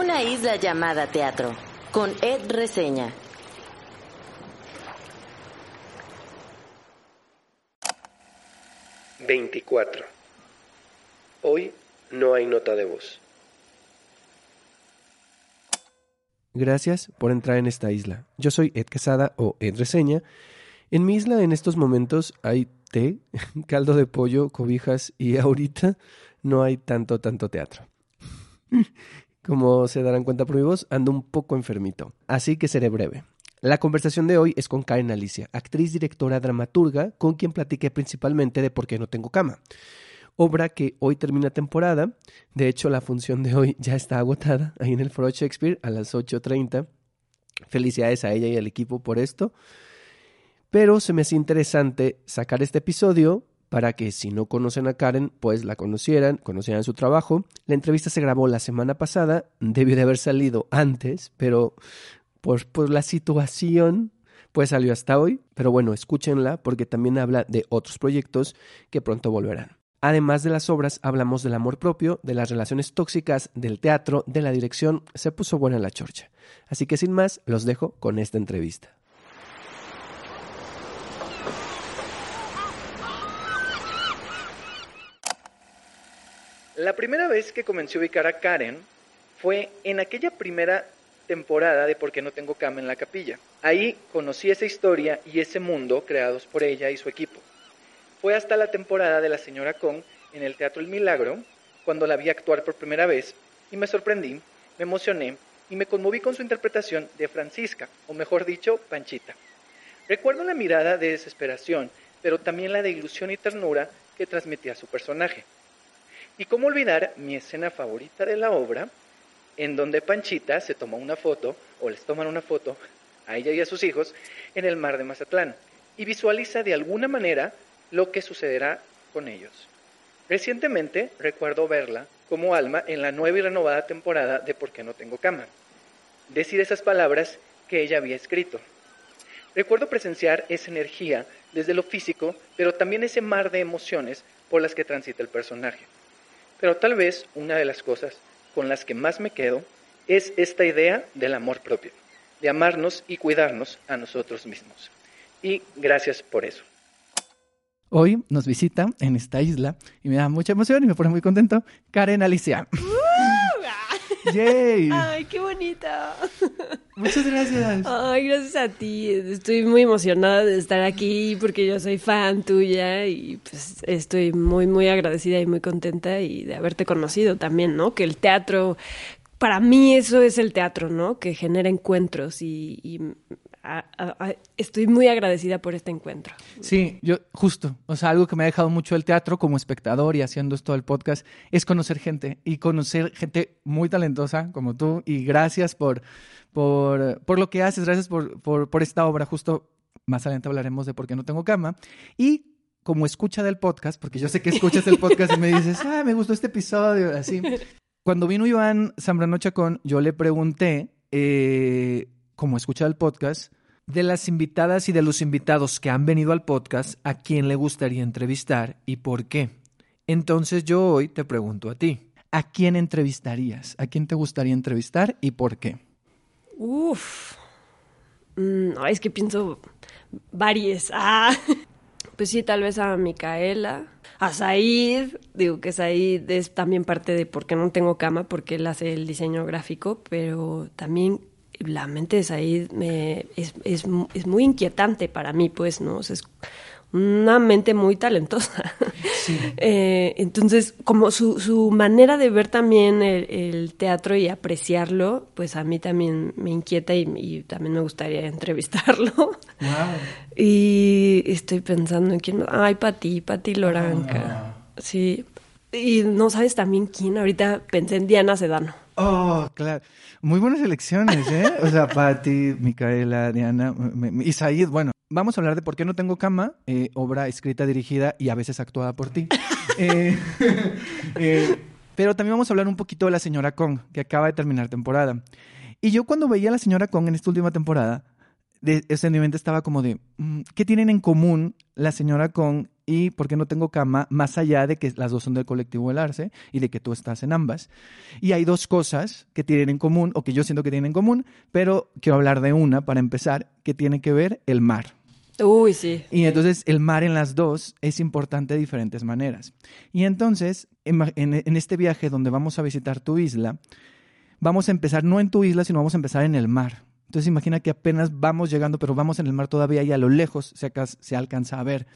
Una isla llamada teatro, con Ed Reseña. Veinticuatro. Hoy no hay nota de voz. Gracias por entrar en esta isla. Yo soy Ed Quesada o Ed Reseña. En mi isla en estos momentos hay té, caldo de pollo, cobijas y ahorita no hay tanto, tanto teatro. Como se darán cuenta por mi voz, ando un poco enfermito, así que seré breve. La conversación de hoy es con Karen Alicia, actriz, directora, dramaturga, con quien platiqué principalmente de por qué no tengo cama. Obra que hoy termina temporada. De hecho, la función de hoy ya está agotada ahí en el Foro Shakespeare a las 8.30. Felicidades a ella y al equipo por esto. Pero se me hace interesante sacar este episodio para que si no conocen a Karen, pues la conocieran, conocieran su trabajo. La entrevista se grabó la semana pasada, debió de haber salido antes, pero por, por la situación, pues salió hasta hoy. Pero bueno, escúchenla porque también habla de otros proyectos que pronto volverán. Además de las obras, hablamos del amor propio, de las relaciones tóxicas, del teatro, de la dirección. Se puso buena la chorcha. Así que sin más, los dejo con esta entrevista. La primera vez que comencé a ubicar a Karen fue en aquella primera temporada de Por qué no tengo cama en la capilla. Ahí conocí esa historia y ese mundo creados por ella y su equipo. Fue hasta la temporada de la señora Kong en el Teatro El Milagro, cuando la vi actuar por primera vez, y me sorprendí, me emocioné y me conmoví con su interpretación de Francisca, o mejor dicho, Panchita. Recuerdo la mirada de desesperación, pero también la de ilusión y ternura que transmitía su personaje. Y cómo olvidar mi escena favorita de la obra, en donde Panchita se toma una foto, o les toman una foto, a ella y a sus hijos, en el mar de Mazatlán, y visualiza de alguna manera lo que sucederá con ellos. Recientemente recuerdo verla como alma en la nueva y renovada temporada de Por qué no tengo cama. Decir esas palabras que ella había escrito. Recuerdo presenciar esa energía desde lo físico, pero también ese mar de emociones por las que transita el personaje. Pero tal vez una de las cosas con las que más me quedo es esta idea del amor propio, de amarnos y cuidarnos a nosotros mismos. Y gracias por eso. Hoy nos visita en esta isla y me da mucha emoción y me pone muy contento Karen Alicia. ¡Yay! ¡Ay, qué bonita! Muchas gracias. Ay, gracias a ti. Estoy muy emocionada de estar aquí porque yo soy fan tuya y pues estoy muy, muy agradecida y muy contenta y de haberte conocido también, ¿no? Que el teatro, para mí eso es el teatro, ¿no? Que genera encuentros y, y estoy muy agradecida por este encuentro. Sí, yo justo, o sea, algo que me ha dejado mucho el teatro como espectador y haciendo esto del podcast es conocer gente y conocer gente muy talentosa como tú y gracias por, por, por lo que haces, gracias por, por, por esta obra, justo más adelante hablaremos de por qué no tengo cama y como escucha del podcast, porque yo sé que escuchas el podcast y me dices, ah, me gustó este episodio, así. Cuando vino Iván Zambrano Chacón, yo le pregunté, eh, como escucha el podcast, de las invitadas y de los invitados que han venido al podcast, a quién le gustaría entrevistar y por qué. Entonces yo hoy te pregunto a ti, ¿a quién entrevistarías? ¿A quién te gustaría entrevistar y por qué? Uf, mm, no, es que pienso varias. Ah. Pues sí, tal vez a Micaela, a Said, digo que Said es también parte de por qué no tengo cama, porque él hace el diseño gráfico, pero también la mente de Said me, es, es, es, muy inquietante para mí, pues, ¿no? es una mente muy talentosa. eh, entonces, como su, su, manera de ver también el, teatro y apreciarlo, pues a mí también me inquieta y, también me gustaría entrevistarlo. Wow. Y estoy pensando en quién. Ay, Pati, Pati Loranca. Ah. Sí. Y no sabes también quién. Ahorita pensé en Diana Sedano. Oh, claro. Muy buenas elecciones, ¿eh? O sea, Patti, Micaela, Diana, y Said. Bueno, vamos a hablar de Por qué no tengo cama, eh, obra escrita, dirigida y a veces actuada por ti. Eh, eh, pero también vamos a hablar un poquito de la señora Kong, que acaba de terminar temporada. Y yo cuando veía a la señora Kong en esta última temporada, de, o sea, en mi mente estaba como de, mm, ¿qué tienen en común la señora con y por qué no tengo cama, más allá de que las dos son del colectivo El Arce y de que tú estás en ambas? Y hay dos cosas que tienen en común, o que yo siento que tienen en común, pero quiero hablar de una para empezar, que tiene que ver el mar. Uy, sí. Y entonces el mar en las dos es importante de diferentes maneras. Y entonces, en, en este viaje donde vamos a visitar tu isla, vamos a empezar no en tu isla, sino vamos a empezar en el mar. Entonces imagina que apenas vamos llegando, pero vamos en el mar todavía y a lo lejos se, alcanza a ver.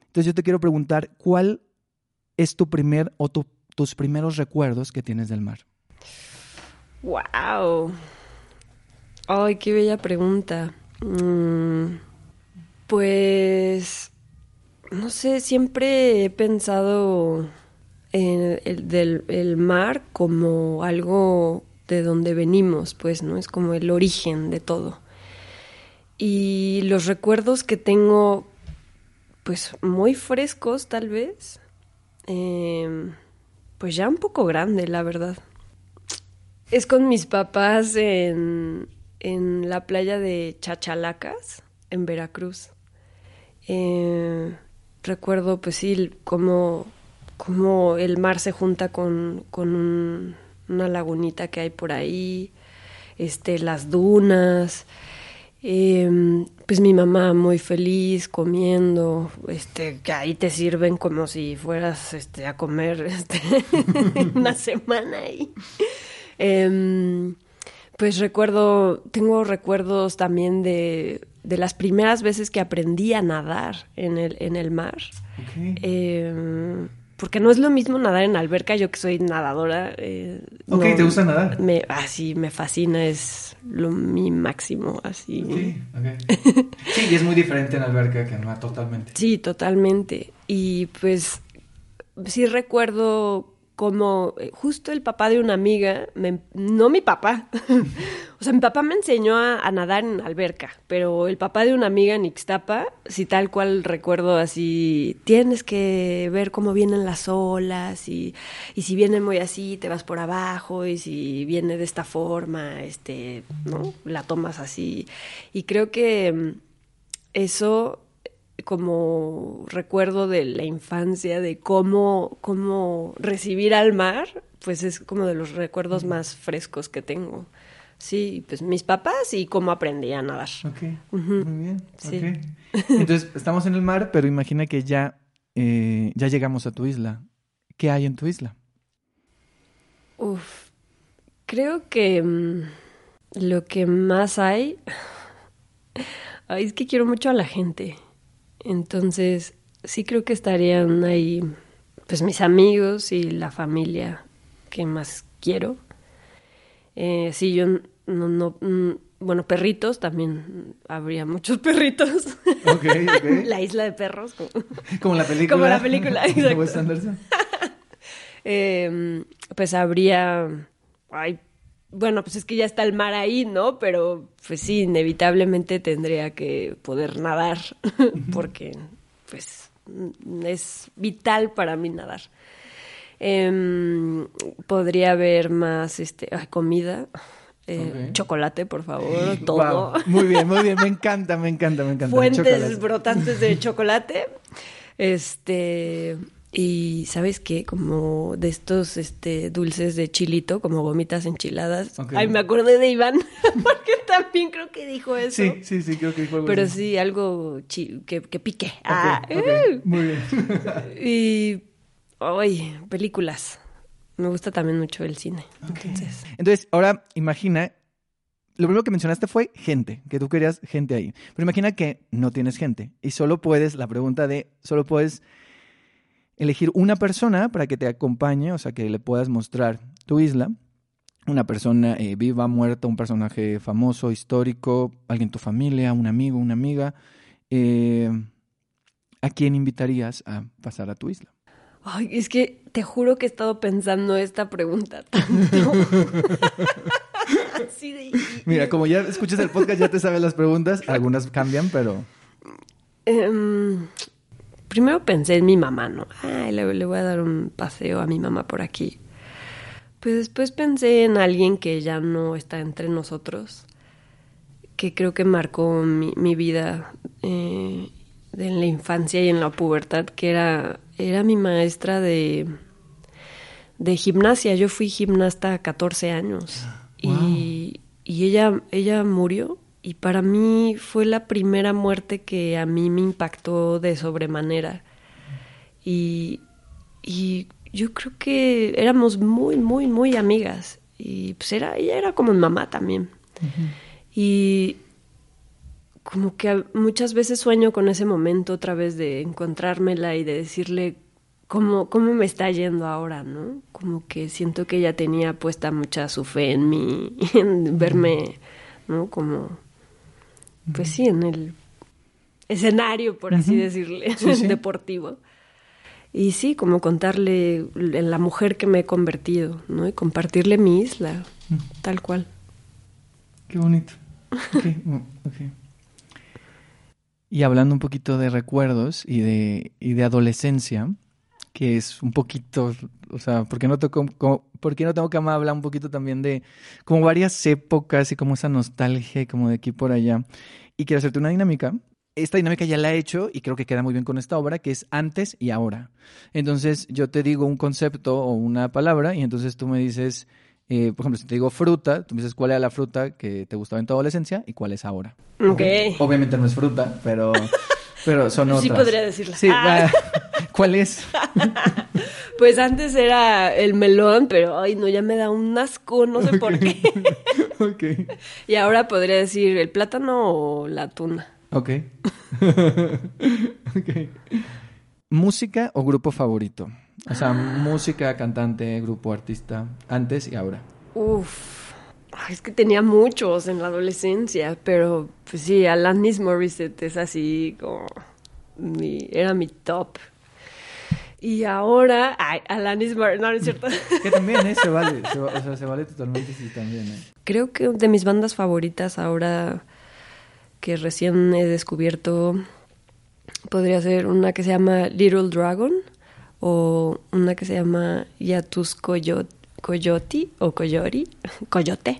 Entonces yo te quiero preguntar, ¿cuál es tu primer o tu- tus primeros recuerdos que tienes del mar? Wow. Ay, qué bella pregunta. Mm, pues, no sé, siempre he pensado en el, del, el mar como algo de donde venimos, pues, ¿no? Es como el origen de todo. Y los recuerdos que tengo, pues, muy frescos, tal vez, em, pues ya un poco grande, la verdad. Es con mis papás en, en la playa de Chachalacas, en Veracruz. Eh, recuerdo, pues sí, cómo, cómo el mar se junta con, con un- una lagunita que hay por ahí, este, las dunas. Eh, pues mi mamá muy feliz comiendo, este, que ahí te sirven como si fueras este, a comer este, una semana ahí. Em, pues recuerdo, tengo recuerdos también de, de las primeras veces que aprendí a nadar en el, en el mar. Em, porque no es lo mismo nadar en alberca, yo que soy nadadora. eh, Ok, no- ¿te gusta nadar? Me, así, me fascina, es lo mi máximo, así. Sí, y es muy diferente en alberca que en mar, totalmente. Sí, totalmente. Y pues sí recuerdo como eh, justo el papá de una amiga, me- no mi papá, o sea, mi papá me enseñó a, a nadar en alberca, pero el papá de una amiga en Ixtapa, sí tal cual recuerdo así, tienes que ver cómo vienen las olas y, y si viene muy así, te vas por abajo y si viene de esta forma, este, ¿no? La tomas así. Y creo que mm, eso como recuerdo de la infancia, de cómo, cómo recibir al mar, pues es como de los recuerdos más frescos que tengo. Sí, pues mis papás y cómo aprendí a nadar. Ok, muy bien. Sí. Entonces, estamos en el mar, pero imagina que ya, eh, ya llegamos a tu isla. ¿Qué hay en tu isla? Uf, creo que mm, lo que más hay, ay, es que quiero mucho a la gente. Entonces, sí creo que estarían ahí, pues mis amigos y la familia que más quiero. Eh, sí, yo no, no, mm, bueno, perritos también, habría muchos perritos. Ok, ok. la isla de perros. como- Como la película. Como la película, exacto. Wes Anderson. Eh, pues habría, ay, bueno, pues es que ya está el mar ahí, ¿no? Pero pues sí, inevitablemente tendría que poder nadar, porque pues es vital para mí nadar. Em, podría haber más este, ay, comida, eh, chocolate, por favor, todo. Muy bien, muy bien. Me encanta, me encanta, me encanta. Fuentes Chocolate. brotantes de chocolate. Este. Y sabes qué, como de estos este, dulces de chilito, como gomitas enchiladas. Ok. Ay, me acordé de Iván, porque también creo que dijo eso. Sí, sí, sí, creo que dijo algo Pero así. sí, algo chi- que, que pique. Ah. Muy bien. Y. Ay, películas. Me gusta también mucho el cine. Entonces. Entonces, ahora imagina, lo primero que mencionaste fue gente, que tú querías gente ahí. Pero imagina que no tienes gente y solo puedes, la pregunta de, solo puedes elegir una persona para que te acompañe, o sea, que le puedas mostrar tu isla. Una persona eh, viva, muerta, un personaje famoso, histórico, alguien de tu familia, un amigo, una amiga. Eh, ¿A quién invitarías a pasar a tu isla? Ay, es que te juro que he estado pensando esta pregunta tanto. Así de. Mira, como ya escuchas el podcast, ya te sabes las preguntas. Algunas cambian, pero... Em, primero pensé en mi mamá, ¿no? Ay, le, le voy a dar un paseo a mi mamá por aquí. Pues después pensé en alguien que ya no está entre nosotros, que creo que marcó mi, mi vida eh, en la infancia y en la pubertad, que era, era mi maestra de, de gimnasia. Yo fui gimnasta a 14 años y, y ella, ella murió y para mí fue la primera muerte que a mí me impactó de sobremanera. Y, y yo creo que éramos muy, muy, muy amigas. Y pues era, ella era como mi mamá también. Y como que muchas veces sueño con ese momento otra vez de encontrármela y de decirle cómo, cómo me está yendo ahora, ¿no? Como que siento que ella tenía puesta mucha su fe en mí, en verme, ¿no? Como, pues sí, en el escenario, por así decirle, deportivo. Y sí, como contarle en la mujer que me he convertido, ¿no? Y compartirle mi isla, tal cual. Qué bonito. Mm, y hablando un poquito de recuerdos y de, y de adolescencia, que es un poquito, o sea, ¿por qué no, toco, ¿por qué no tengo que hablar un poquito también de como varias épocas y como esa nostalgia y como de aquí por allá? Y quiero hacerte una dinámica esta dinámica ya la he hecho y creo que queda muy bien con esta obra, que es antes y ahora. Entonces yo te digo un concepto o una palabra y entonces tú me dices, eh, por ejemplo, si te digo fruta, tú me dices cuál era la fruta que te gustaba en tu adolescencia y cuál es ahora. Ok. Obviamente no es fruta, pero, pero son otras. Sí podría decirla. Sí, ah. ¿cuál es? pues antes era el melón, pero ay no, ya me da un asco, no sé por qué. ok. Y ahora podría decir el plátano o la tuna. Ok. ¿Música o grupo favorito? O sea, música, cantante, grupo, artista, antes y ahora. Uf. Es que tenía muchos en la adolescencia, pero pues sí, Alanis Morissette es así como mi, era mi top. Y ahora, ay, Alanis Morissette, no, no es cierto. que también, ¿eh? Se vale, o sea, se vale totalmente, sí, también, ¿eh? Creo que de mis bandas favoritas ahora que recién he descubierto podría ser una que se llama Little Dragon o una que se llama Yatus Coyote o Coyori, Coyote.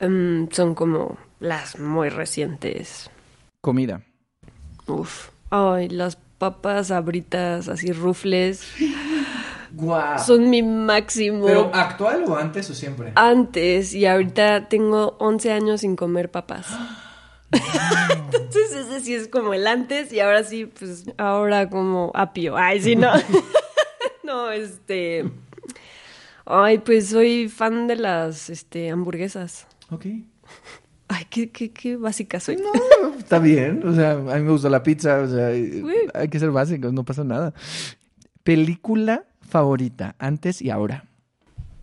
um, son como las muy recientes. Comida. Uf. Ay, las papas abritas así rufles. Son mi máximo. ¿Pero actual o antes o siempre? Antes, y ahorita tengo 11 años sin comer papas. Entonces ese sí es como el antes y ahora sí, pues ahora como apio. Ay, sí, no. no, este... Ay, pues soy fan de las este, hamburguesas. Ok. Ay, qué, qué, qué básica soy. No, está bien. O sea, a mí me gusta la pizza. O sea, hay que ser básicos, no pasa nada. Película favorita, antes y ahora?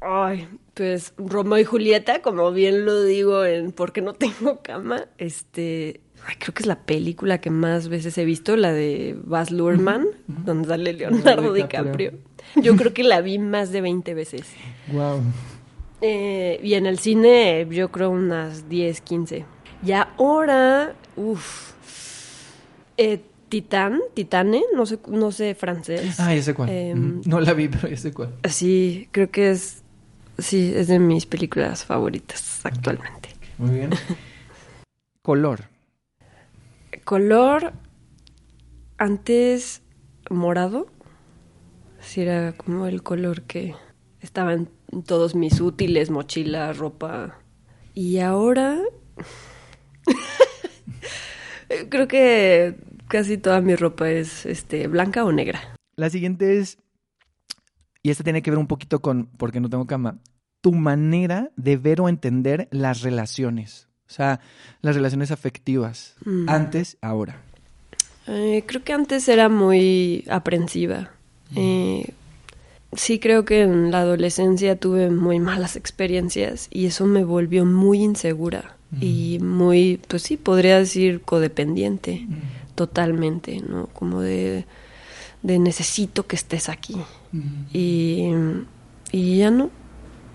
Ay, pues Romeo y Julieta, como bien lo digo en ¿Por qué no tengo cama? Este, creo que es la película que más veces he visto, la de Baz Luhrmann, donde sale Leonardo DiCaprio. Yo creo que la vi más de 20 veces. Wow. Eh, y en el cine, yo creo unas 10, 15. Y ahora, uff. Eh, Titán, Titane, no sé, no sé francés. Ah, ya sé cuál. Em, no la vi, pero ya sé cuál. Sí, creo que es, sí, es de mis películas favoritas actualmente. Muy bien. Color. Color, antes morado, sí era como el color que estaba en todos mis útiles, mochila, ropa. Y ahora... creo que casi toda mi ropa es este, blanca o negra. La siguiente es, y esta tiene que ver un poquito con, porque no tengo cama, tu manera de ver o entender las relaciones. O sea, las relaciones afectivas. Mm. Antes, ahora. Eh, creo que antes era muy aprensiva. Eh, sí creo que en la adolescencia tuve muy malas experiencias y eso me volvió muy insegura mm. y muy, pues sí, podría decir codependiente totalmente, ¿no? Como de, necesito que estés aquí. y, ya no.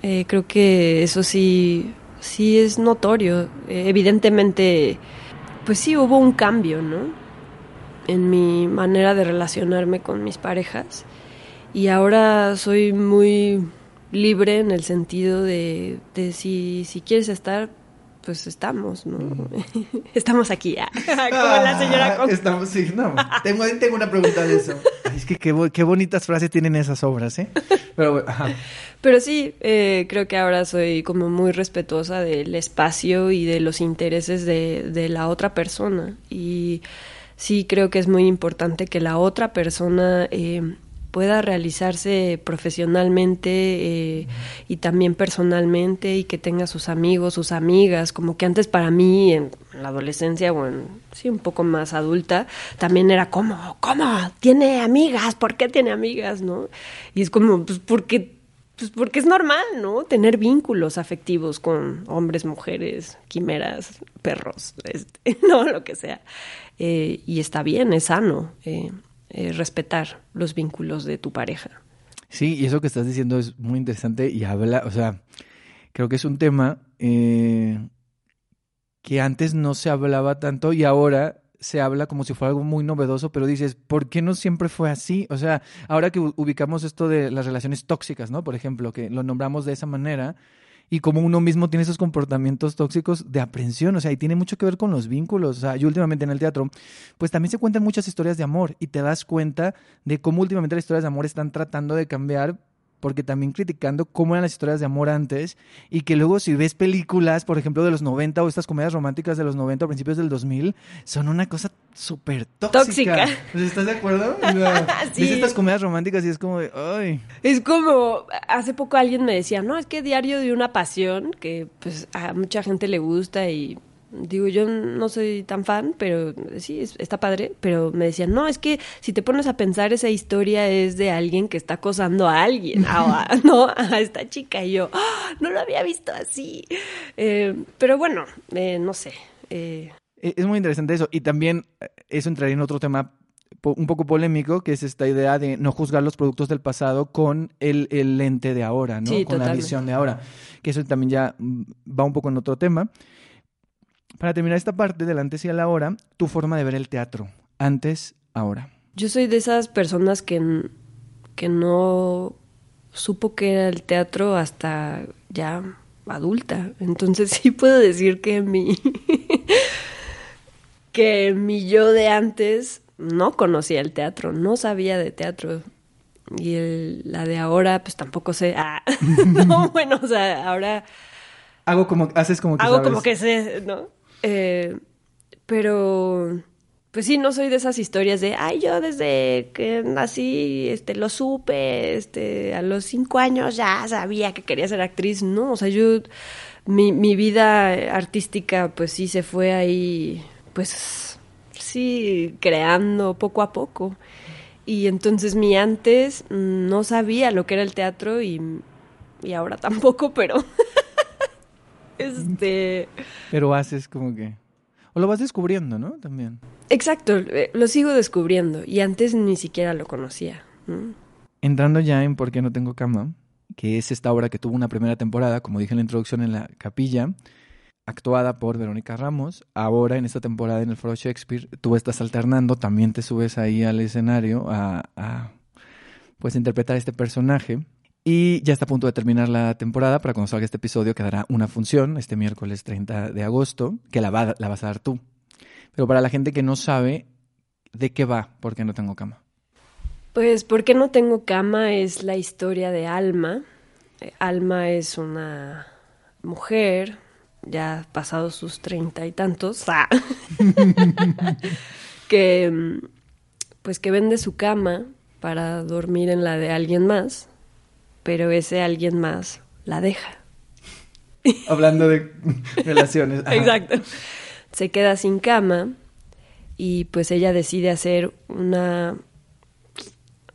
Eh, creo que eso sí, sí es notorio. Eh, evidentemente, pues sí hubo un cambio, ¿no? En mi manera de relacionarme con mis parejas. Y ahora soy muy libre en el sentido de, de si, si quieres estar, pues estamos, ¿no? estamos aquí, ah, como la señora Con. Estamos, sí, no. Tengo, tengo una pregunta de eso. Ay, es que qué, qué bonitas frases tienen esas obras, ¿eh? Pero, ajá. Pero sí, eh, creo que ahora soy como muy respetuosa del espacio y de los intereses de, de la otra persona. Y sí creo que es muy importante que la otra persona eh, pueda realizarse profesionalmente eh, y también personalmente y que tenga sus amigos, sus amigas, como que antes para mí en la adolescencia o en, sí, un poco más adulta, también era como, ¿cómo? Tiene amigas, ¿por qué tiene amigas? ¿No? Y es como, pues porque pues porque es normal, ¿no? Tener vínculos afectivos con hombres, mujeres, quimeras, perros, este, no, lo que sea. Eh, y está bien, es sano eh, eh, respetar los vínculos de tu pareja. Sí, y eso que estás diciendo es muy interesante y habla, o sea, creo que es un tema eh, que antes no se hablaba tanto y ahora se habla como si fuera algo muy novedoso, pero dices, ¿por qué no siempre fue así? O sea, ahora que ubicamos esto de las relaciones tóxicas, ¿no? Por ejemplo, que lo nombramos de esa manera y como uno mismo tiene esos comportamientos tóxicos de aprensión, o sea, y tiene mucho que ver con los vínculos. O sea, yo últimamente en el teatro, pues también se cuentan muchas historias de amor y te das cuenta de cómo últimamente las historias de amor están tratando de cambiar porque también criticando cómo eran las historias de amor antes y que luego si ves películas, por ejemplo, de los 90 o estas comedias románticas de los 90 o principios del 2000, son una cosa súper tóxica. Tóxica. Pues, ¿Estás de acuerdo? Sí. Ves estas comedias románticas y es como de, ay, Es como, hace poco alguien me decía, no, es que Diario de una Pasión, que pues a mucha gente le gusta y digo, yo no soy tan fan, pero sí, es- está padre, pero me decían, no, es que si te pones a pensar, esa historia es de alguien que está acosando a alguien, a, a- no, a esta chica, y yo, "Ah, no lo había visto así. Eh, pero bueno, eh, no sé. eh, E- Es muy interesante eso. Y también eh, eso entraría en otro tema un poco polémico, que es esta idea de no juzgar los productos del pasado con el, el lente de ahora, ¿no? Sí, con la visión de ahora. Que eso también ya mm, va un poco en otro tema. Para terminar esta parte del antes y el ahora, tu forma de ver el teatro. Antes, ahora. Yo soy de esas personas que, que no supo que era el teatro hasta ya adulta. Entonces sí puedo decir que mi que mi yo de antes no conocía el teatro, no sabía de teatro. Y el- la de ahora, pues tampoco sé. Ah, no, bueno, o sea, ahora Hago como, haces como que hago sabes. como que sé, ¿no? Eh, pero, pues sí, no soy de esas historias de, ay, yo desde que nací, este, lo supe, este, a los cinco años ya sabía que quería ser actriz. No, o sea, yo, mi, mi vida artística, pues sí se fue ahí, pues sí, creando poco a poco. Y entonces mi antes mm, no sabía lo que era el teatro y, y ahora tampoco, pero este Pero haces como que... O lo vas descubriendo, ¿no? También. exacto, eh, lo sigo descubriendo y antes ni siquiera lo conocía. ¿no? Entrando ya en Por qué no tengo cama, que es esta obra que tuvo una primera temporada, como dije en la introducción, en la capilla, actuada por Verónica Ramos. Ahora, en esta temporada en el Foro Shakespeare, tú estás alternando, también te subes ahí al escenario a, a, pues, interpretar este personaje. Y ya está a punto de terminar la temporada. Para cuando salga este episodio quedará una función este miércoles 30 de agosto, que la, va- la vas a dar tú. Pero para la gente que no sabe de qué va, ¿por qué no tengo cama? Pues, ¿por qué no tengo cama? Es la historia de Alma. Alma es una mujer, ya pasados sus treinta y tantos, ah, que mm, pues que vende su cama para dormir en la de alguien más, pero ese alguien más la deja. Hablando de relaciones. Ajá. Exacto. Se queda sin cama y pues ella decide hacer una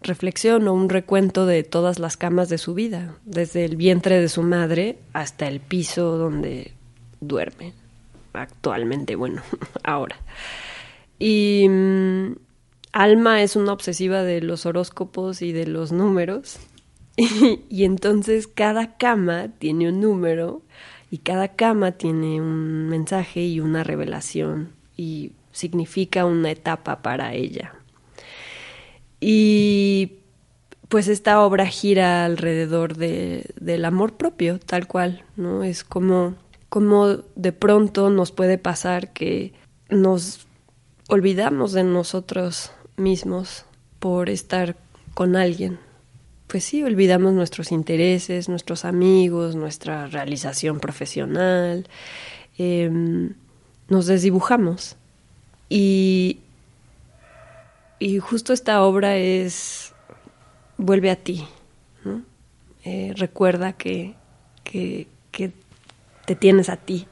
reflexión o un recuento de todas las camas de su vida, desde el vientre de su madre hasta el piso donde duerme actualmente, bueno, ahora. Y mm, Alma es una obsesiva de los horóscopos y de los números. Y, entonces cada cama tiene un número y cada cama tiene un mensaje y una revelación y significa una etapa para ella. Y pues esta obra gira alrededor de, del amor propio, tal cual, ¿no? Es como como de pronto nos puede pasar que nos olvidamos de nosotros mismos por estar con alguien. Pues sí, olvidamos nuestros intereses, nuestros amigos, nuestra realización profesional, em, nos desdibujamos. Y, y justo esta obra es, vuelve a ti, ¿no? Eh, recuerda que, que, que te tienes a ti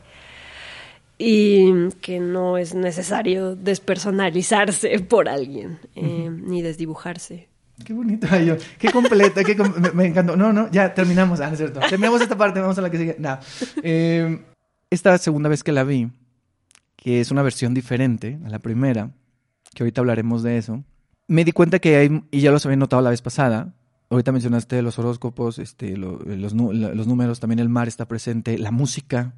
y que no es necesario despersonalizarse por alguien eh, ni desdibujarse. Qué bonito, ay, yo, qué completa, qué com- me, me encantó. No, no, ya terminamos, ah, no es cierto. Terminamos esta parte, vamos a la que sigue. No. Eh, esta segunda vez que la vi, que es una versión diferente a la primera, que ahorita hablaremos de eso, me di cuenta que hay, y ya los había notado la vez pasada, ahorita mencionaste los horóscopos, este, lo- los, los números, también el mar está presente, la música.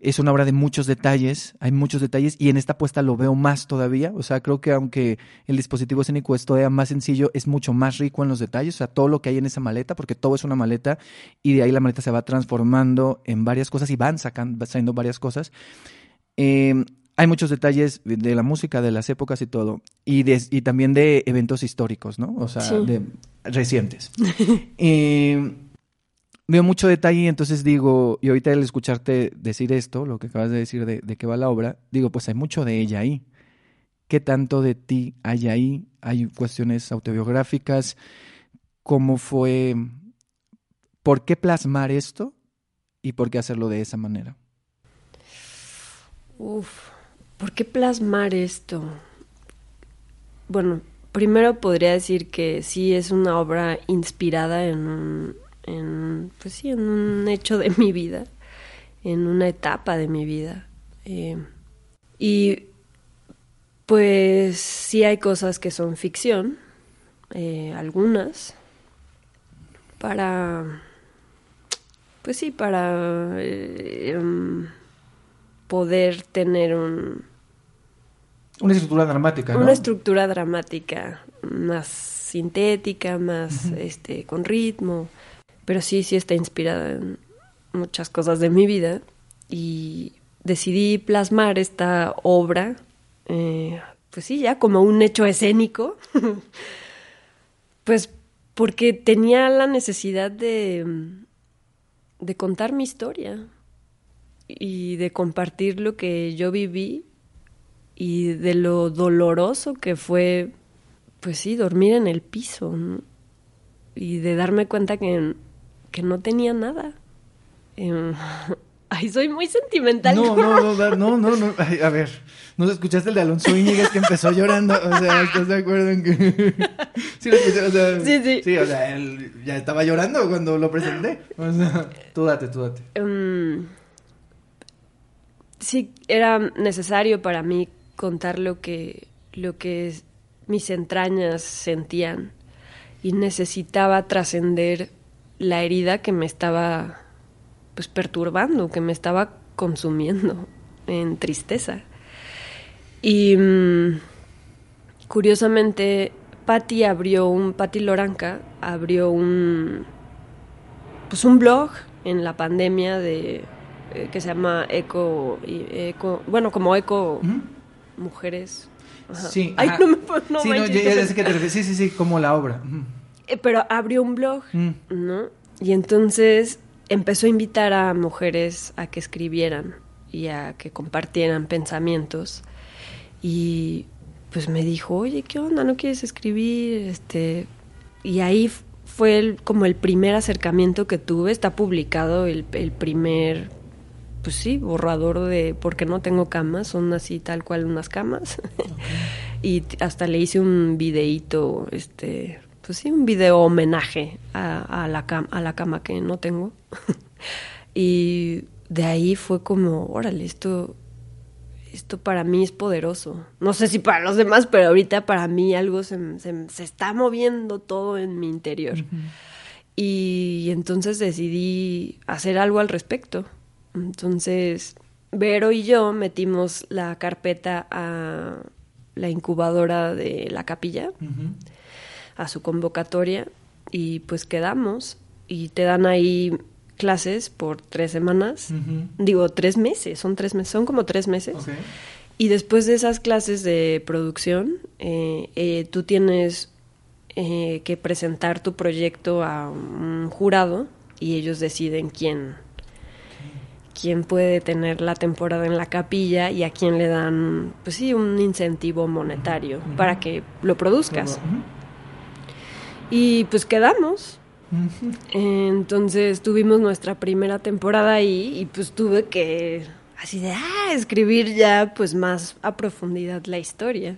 Es una obra de muchos detalles, hay muchos detalles y en esta puesta lo veo más todavía. O sea, creo que aunque el dispositivo escénico es todavía más sencillo, es mucho más rico en los detalles. O sea, todo lo que hay en esa maleta, porque todo es una maleta y de ahí la maleta se va transformando en varias cosas y van sacando, saliendo varias cosas. Eh, hay muchos detalles de la música, de las épocas y todo. Y, de- y también de eventos históricos, ¿no? O sea, Sí. de recientes. Eh, veo mucho detalle y entonces digo, y ahorita al escucharte decir esto, lo que acabas de decir de, de qué va la obra, digo, pues hay mucho de ella ahí. ¿Qué tanto de ti hay ahí? Hay cuestiones autobiográficas. ¿Cómo fue? ¿Por qué plasmar esto? ¿Y por qué hacerlo de esa manera? Uf, ¿por qué plasmar esto? Bueno, primero podría decir que sí es una obra inspirada en un, en, pues sí, en un hecho de mi vida, en una etapa de mi vida. Eh, y pues sí hay cosas que son ficción, eh, algunas, para, pues sí, para eh, em, poder tener un, Una estructura dramática, ¿no? una estructura dramática más sintética, más este con ritmo, pero sí sí está inspirada en muchas cosas de mi vida. Y decidí plasmar esta obra eh, pues sí ya como un hecho escénico. Pues porque tenía la necesidad de de contar mi historia y de compartir lo que yo viví y de lo doloroso que fue, pues sí, dormir en el piso y de darme cuenta que, no tenía nada. Em, Ay, soy muy sentimental. No, no, no, no, no, no. Ay, a ver, ¿no escuchaste el de Alonso Íñiguez que empezó llorando? O sea, ¿estás de acuerdo en que...? sí, lo escuché, o sea... Sí, sí. Sí, o sea, él ya estaba llorando cuando lo presenté. O sea, tú date, tú date. Em, sí, era necesario para mí contar lo que, lo que mis entrañas sentían y necesitaba trascender la herida que me estaba pues perturbando, que me estaba consumiendo en tristeza. Y mm, curiosamente Patty abrió un Patty Loranca abrió un pues un blog en la pandemia de eh, que se llama Eco y Eco, bueno, como Eco. Mujeres. Ajá. Sí. Ay, ajá. no me no sí, no, ya, ya sé que te refieres. Sí, sí, sí, como la obra. Eh, pero abrió un blog, Mm. ¿no? Y entonces empezó a invitar a mujeres a que escribieran y a que compartieran pensamientos. Y pues me dijo, oye, ¿qué onda? ¿No quieres escribir? Este, y ahí fue el- como el primer acercamiento que tuve. Está publicado el, el primer, pues sí, borrador de ¿Por qué no tengo camas? Son así tal cual unas camas. y hasta le hice un videíto, este, pues sí, un video homenaje a, a la, cam- a la cama que no tengo. y de ahí fue como, órale, esto, esto para mí es poderoso. No sé si para los demás, pero ahorita para mí algo se, se- se está moviendo todo en mi interior. Y entonces decidí hacer algo al respecto. Entonces, Vero y yo metimos la carpeta a la incubadora de la capilla, Ujú. A su convocatoria, y pues quedamos. Y te dan ahí clases por tres semanas. Digo, tres meses, son tres meses, son como tres meses. Y después de esas clases de producción, eh, eh, tú tienes eh, que presentar tu proyecto a un jurado y ellos deciden quién, quién puede tener la temporada en la capilla y a quién le dan, pues sí, un incentivo monetario para que lo produzcas. Y pues quedamos. Entonces tuvimos nuestra primera temporada ahí y pues tuve que así de ah, escribir ya pues más a profundidad la historia.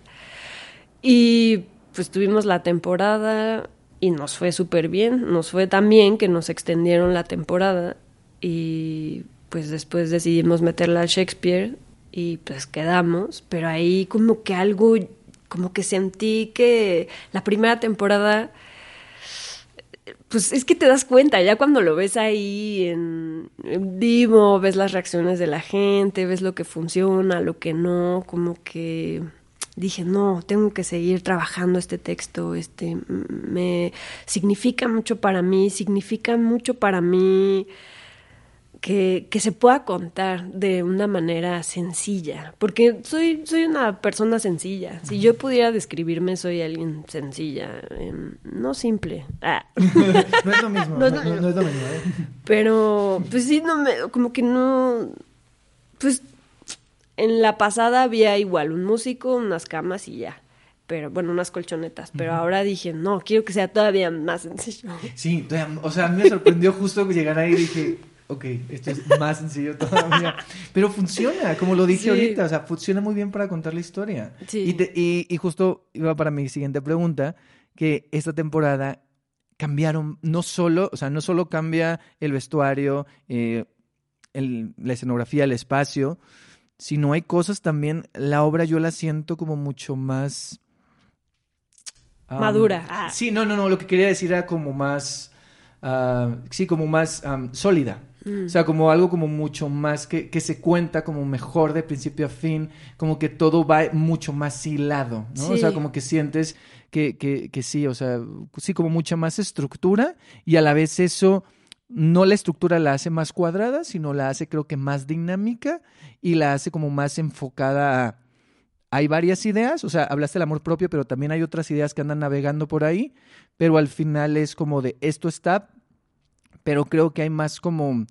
Y pues tuvimos la temporada y nos fue súper bien. Nos fue tan bien que nos extendieron la temporada y pues después decidimos meterla al Shakespeare y pues quedamos. Pero ahí como que algo, como que sentí que la primera temporada pues es que te das cuenta, ya cuando lo ves ahí en, vivo, ves las reacciones de la gente, ves lo que funciona, lo que no, como que dije, no, tengo que seguir trabajando este texto, este me significa mucho para mí, significa mucho para mí que, que se pueda contar de una manera sencilla, porque soy, soy una persona sencilla. Si yo pudiera describirme, soy alguien sencilla, em, no simple. Ah. No es lo mismo. No No, es lo no- no es lo mismo. ¿eh? Pero, pues sí, no me, como que no, pues en la pasada había igual un músico, unas camas y ya. Pero bueno, unas colchonetas. Pero ahora dije, no, quiero que sea todavía más sencillo. Sí, o sea, a mí me sorprendió justo llegar ahí y dije, ok, esto es más sencillo todavía. Pero funciona, como lo dije Sí. ahorita, o sea, funciona muy bien para contar la historia. Sí. Y, te- y- y justo iba para mi siguiente pregunta, que esta temporada cambiaron, no solo, o sea, no solo cambia el vestuario, eh, el- la escenografía, el espacio, sino hay cosas también, la obra yo la siento como mucho más... Madura. Ah. Sí, no, no, no, lo que quería decir era como más, ah, sí, como más am, sólida. Mm. O sea, como algo como mucho más que, que se cuenta como mejor de principio a fin, como que todo va mucho más hilado, ¿no? O sea, como que sientes que, que, que sí, o sea, sí, como mucha más estructura y a la vez eso, no la estructura la hace más cuadrada, sino la hace creo que más dinámica y la hace como más enfocada a... Hay varias ideas, o sea, hablaste del amor propio, pero también hay otras ideas que andan navegando por ahí, pero al final es como de esto está, pero creo que hay más como,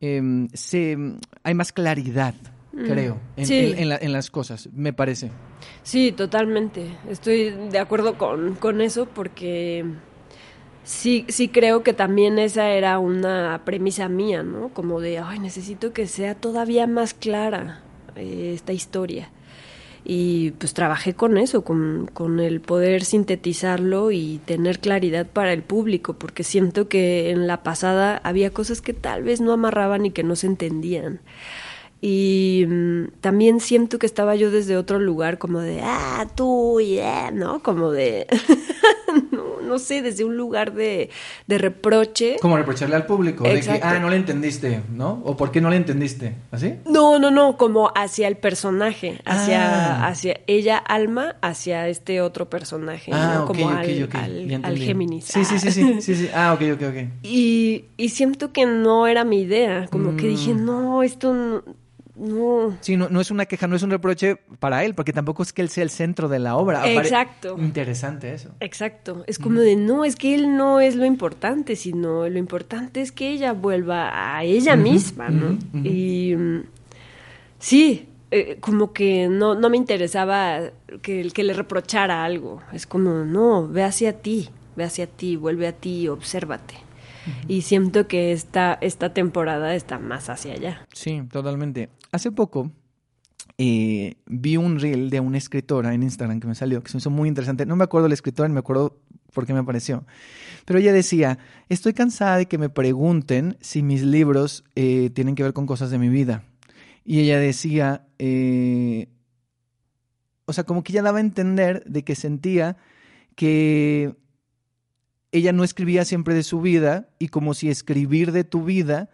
em, se, hay más claridad, Mm, creo, en, sí. en- en la- en las cosas, me parece. Sí, totalmente. Estoy de acuerdo con, con eso porque sí, sí creo que también esa era una premisa mía, ¿no? Como de, ay, necesito que sea todavía más clara eh, esta historia. Y pues trabajé con eso, con, con el poder sintetizarlo y tener claridad para el público, porque siento que en la pasada había cosas que tal vez no amarraban y que no se entendían. Y mm, también siento que estaba yo desde otro lugar, como de, ah, tú, y eh", ¿no? Como de, no, no sé, desde un lugar de, de reproche. Como reprocharle al público, de que, ah, no le entendiste, ¿no? ¿O por qué no le entendiste? ¿Así? No, no, no, como hacia el personaje, hacia, Ah. hacia ella, Alma, hacia este otro personaje, Ah, como ok, al, al- al. Géminis. Sí, sí, Ah. sí, sí, sí, sí. Ah, ok, ok, ok. Y, y siento que no era mi idea, como que dije, Mm. no, esto no, no. Sí, no, no es una queja, no es un reproche para él, porque tampoco es que él sea el centro de la obra. Apare- Exacto. Interesante eso. Exacto, es como de no, es que él no es lo importante, sino lo importante es que ella vuelva a ella misma, ¿no? Y sí, eh, como que no, no me interesaba que, que le reprochara algo, es como, no, ve hacia ti, ve hacia ti, vuelve a ti, obsérvate. Y siento que esta, esta temporada está más hacia allá. Sí, totalmente. Hace poco eh, vi un reel de una escritora en Instagram que me salió, que se me hizo muy interesante. No me acuerdo la escritora, ni me acuerdo por qué me apareció. Pero ella decía, estoy cansada de que me pregunten si mis libros eh, tienen que ver con cosas de mi vida. Y ella decía, eh, o sea, como que ella daba a entender de que sentía que ella no escribía siempre de su vida y como si escribir de tu vida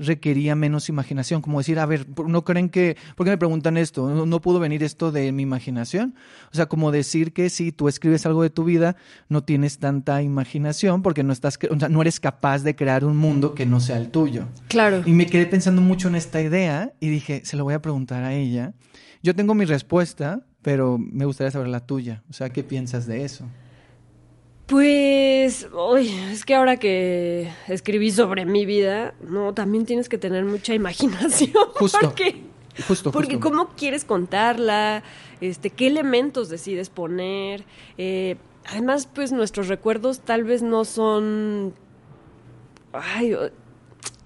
requería menos imaginación, como decir, a ver, ¿no creen que, por qué me preguntan esto? ¿No, no pudo venir esto de mi imaginación? O sea, como decir que si tú escribes algo de tu vida, no tienes tanta imaginación porque no estás, o sea, no eres capaz de crear un mundo que no sea el tuyo. Claro. Y me quedé pensando mucho en esta idea y dije, se lo voy a preguntar a ella. Yo tengo mi respuesta, pero me gustaría saber la tuya. O sea, ¿qué piensas de eso? Pues, uy, es que ahora que escribí sobre mi vida, no, también tienes que tener mucha imaginación. Justo. Porque, Justo, porque justo. cómo quieres contarla, este, qué elementos decides poner. Eh, además, pues nuestros recuerdos tal vez no son, ay,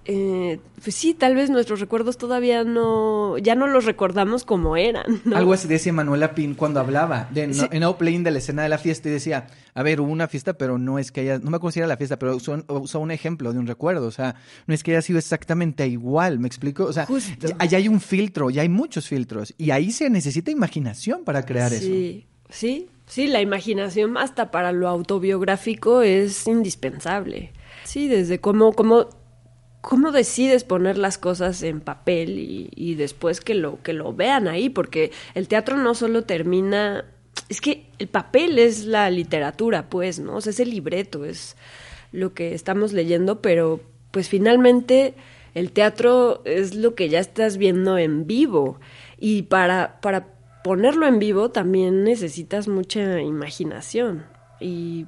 eh, pues sí, tal vez nuestros recuerdos todavía no, ya no los recordamos como eran. ¿no? Algo así decía Manuela Pin cuando hablaba de no, Sí. en Outplaying de la escena de la fiesta y decía, a ver, hubo una fiesta, pero no es que haya, no me acuerdo si era la fiesta, pero usó, usó un ejemplo de un recuerdo, o sea, no es que haya sido exactamente igual, ¿me explico? O sea, Justo. allá hay un filtro, ya hay muchos filtros, y ahí se necesita imaginación para crear eso. Sí, sí, sí, la imaginación hasta para lo autobiográfico es indispensable. Sí, desde cómo, cómo, cómo decides poner las cosas en papel y, después que lo, que lo vean ahí, porque el teatro no solo termina, es que el papel es la literatura, pues, ¿no? O sea, es el libreto, es lo que estamos leyendo, pero pues finalmente el teatro es lo que ya estás viendo en vivo. Y para, para ponerlo en vivo también necesitas mucha imaginación. Y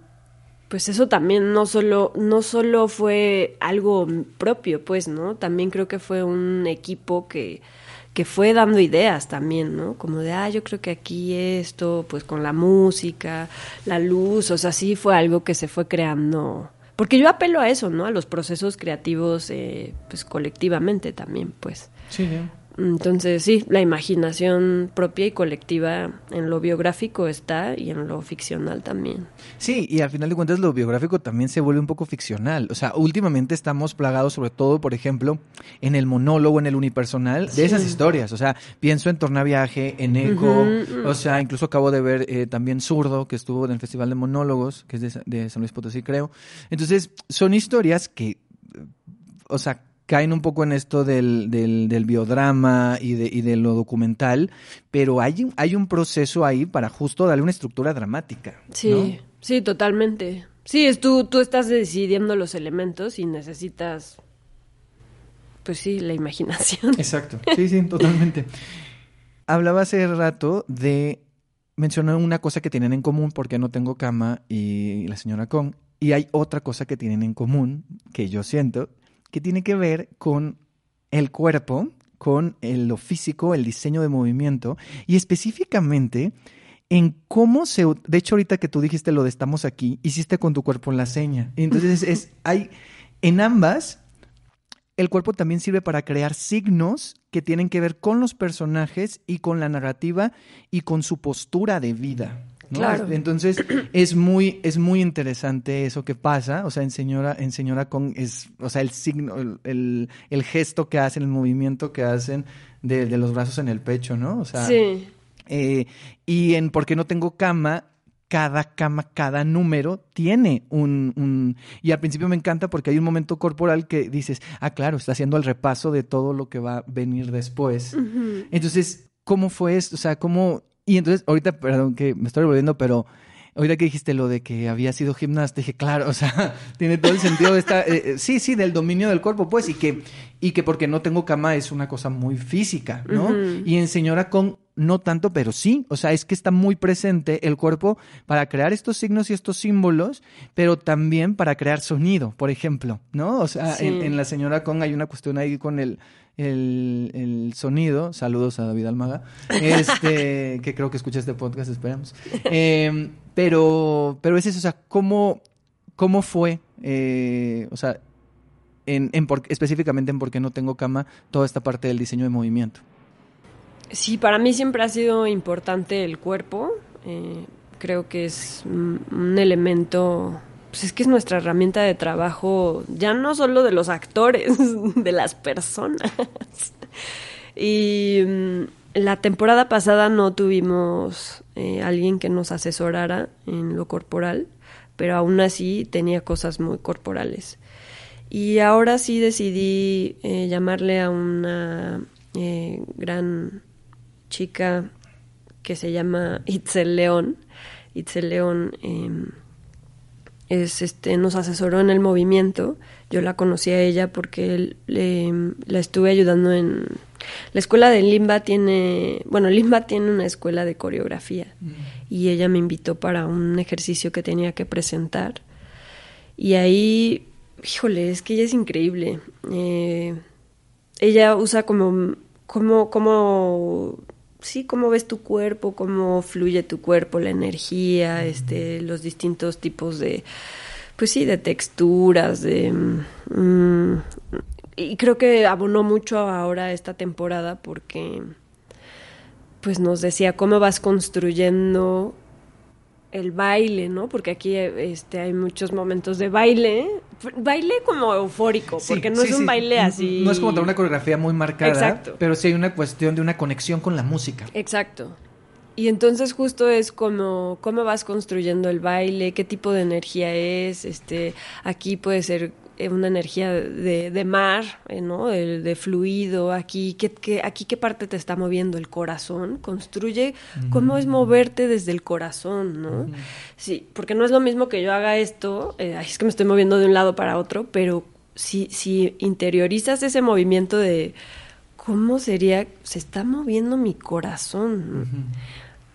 pues eso también no solo, no solo fue algo propio, pues, ¿no? También creo que fue un equipo que, que fue dando ideas también, ¿no? Como de, ah, yo creo que aquí esto, pues con la música, la luz, o sea, sí fue algo que se fue creando. Porque yo apelo a eso, ¿no? A los procesos creativos, eh, pues colectivamente también, pues. Sí. Entonces, sí, la imaginación propia y colectiva en lo biográfico está y en lo ficcional también. Sí, y al final de cuentas lo biográfico también se vuelve un poco ficcional. O sea, últimamente estamos plagados, sobre todo, por ejemplo, en el monólogo, en el unipersonal, de Sí. esas historias. O sea, pienso en Tornaviaje, en Eco, o sea, incluso acabo de ver eh, también Zurdo, que estuvo en el Festival de Monólogos, que es de, de San Luis Potosí, creo. Entonces, son historias que, eh, o sea, caen un poco en esto del, del, del biodrama y de, y de lo documental, pero hay, un- hay un proceso ahí para justo darle una estructura dramática. Sí, ¿no? sí, totalmente. Sí, es tú, tú estás decidiendo los elementos y necesitas, pues sí, la imaginación. Exacto. Sí, sí, totalmente. Hablaba hace rato de mencionar una cosa que tienen en común porque no tengo cama y la señora Con. Y hay otra cosa que tienen en común que yo siento que tiene que ver con el cuerpo, con el- lo físico, el diseño de movimiento y específicamente en cómo se... De hecho, ahorita que tú dijiste lo de estamos aquí, hiciste con tu cuerpo la seña. Entonces, es, hay... En ambas el cuerpo también sirve para crear signos que tienen que ver con los personajes y con la narrativa y con su postura de vida. ¿No? Claro. Entonces es muy, es muy interesante eso que pasa. O sea, en señora, en señora con es, o sea, el signo, el, el, el gesto que hacen, el movimiento que hacen de, de los brazos en el pecho, ¿no? O sea, Sí, eh, y en ¿Por qué no tengo cama? Cada cama, cada número tiene un, un... Y al principio me encanta porque hay un momento corporal que dices, ah, claro, está haciendo el repaso de todo lo que va a venir después. Entonces, ¿cómo fue esto? O sea, ¿cómo...? Y entonces, ahorita, perdón que me estoy volviendo, pero ahorita que dijiste lo de que había sido gimnasta, dije, claro, o sea, tiene todo el sentido de esta... eh, eh, sí, sí, del dominio del cuerpo, pues, y que, y que porque no tengo cama es una cosa muy física, ¿no? Y en Señora con no tanto, pero sí, o sea, es que está muy presente el cuerpo para crear estos signos y estos símbolos, pero también para crear sonido, por ejemplo, ¿no? O sea, Sí. en, en la Señora con hay una cuestión ahí con el, el, el sonido. Saludos a David Almaga, este, que creo que escucha este podcast, esperamos. Eh, pero, pero es eso, o sea, ¿cómo, cómo fue, eh, o sea, en, en por- específicamente en por qué no tengo cama, toda esta parte del diseño de movimiento? Sí, para mí siempre ha sido importante el cuerpo. eh, creo que es un elemento, pues es que es nuestra herramienta de trabajo, ya no solo de los actores, de las personas. y mm, la temporada pasada no tuvimos eh, alguien que nos asesorara en lo corporal, pero aún así tenía cosas muy corporales. Y ahora sí decidí eh, llamarle a una eh, gran chica que se llama Itzel León. Itzel León em, es, este, nos asesoró en el movimiento. Yo la conocí a ella porque la estuve ayudando en... La escuela de Limba tiene... Bueno, Limba tiene una escuela de coreografía mm. y ella me invitó para un ejercicio que tenía que presentar. Y ahí, híjole, es que ella es increíble. Eh, ella usa como, como, como sí, cómo ves tu cuerpo, cómo fluye tu cuerpo, la energía, este, los distintos tipos de, pues sí, de texturas, de... Mm, y creo que abonó mucho ahora esta temporada porque pues nos decía cómo vas construyendo el baile, ¿no? Porque aquí este, hay muchos momentos de baile, baile como eufórico, porque no es un baile así. No es como una coreografía muy marcada, Exacto. pero sí hay una cuestión de una conexión con la música. Exacto. Y entonces justo es como cómo vas construyendo el baile, qué tipo de energía es, este, aquí puede ser eh, una energía de, de mar, eh, ¿no? De, de fluido, aquí ¿qué, aquí qué parte te está moviendo el corazón, construye cómo es moverte desde el corazón, ¿no? Sí, porque no es lo mismo que yo haga esto, eh, es que me estoy moviendo de un lado para otro, pero si, si interiorizas ese movimiento de cómo sería, se está moviendo mi corazón.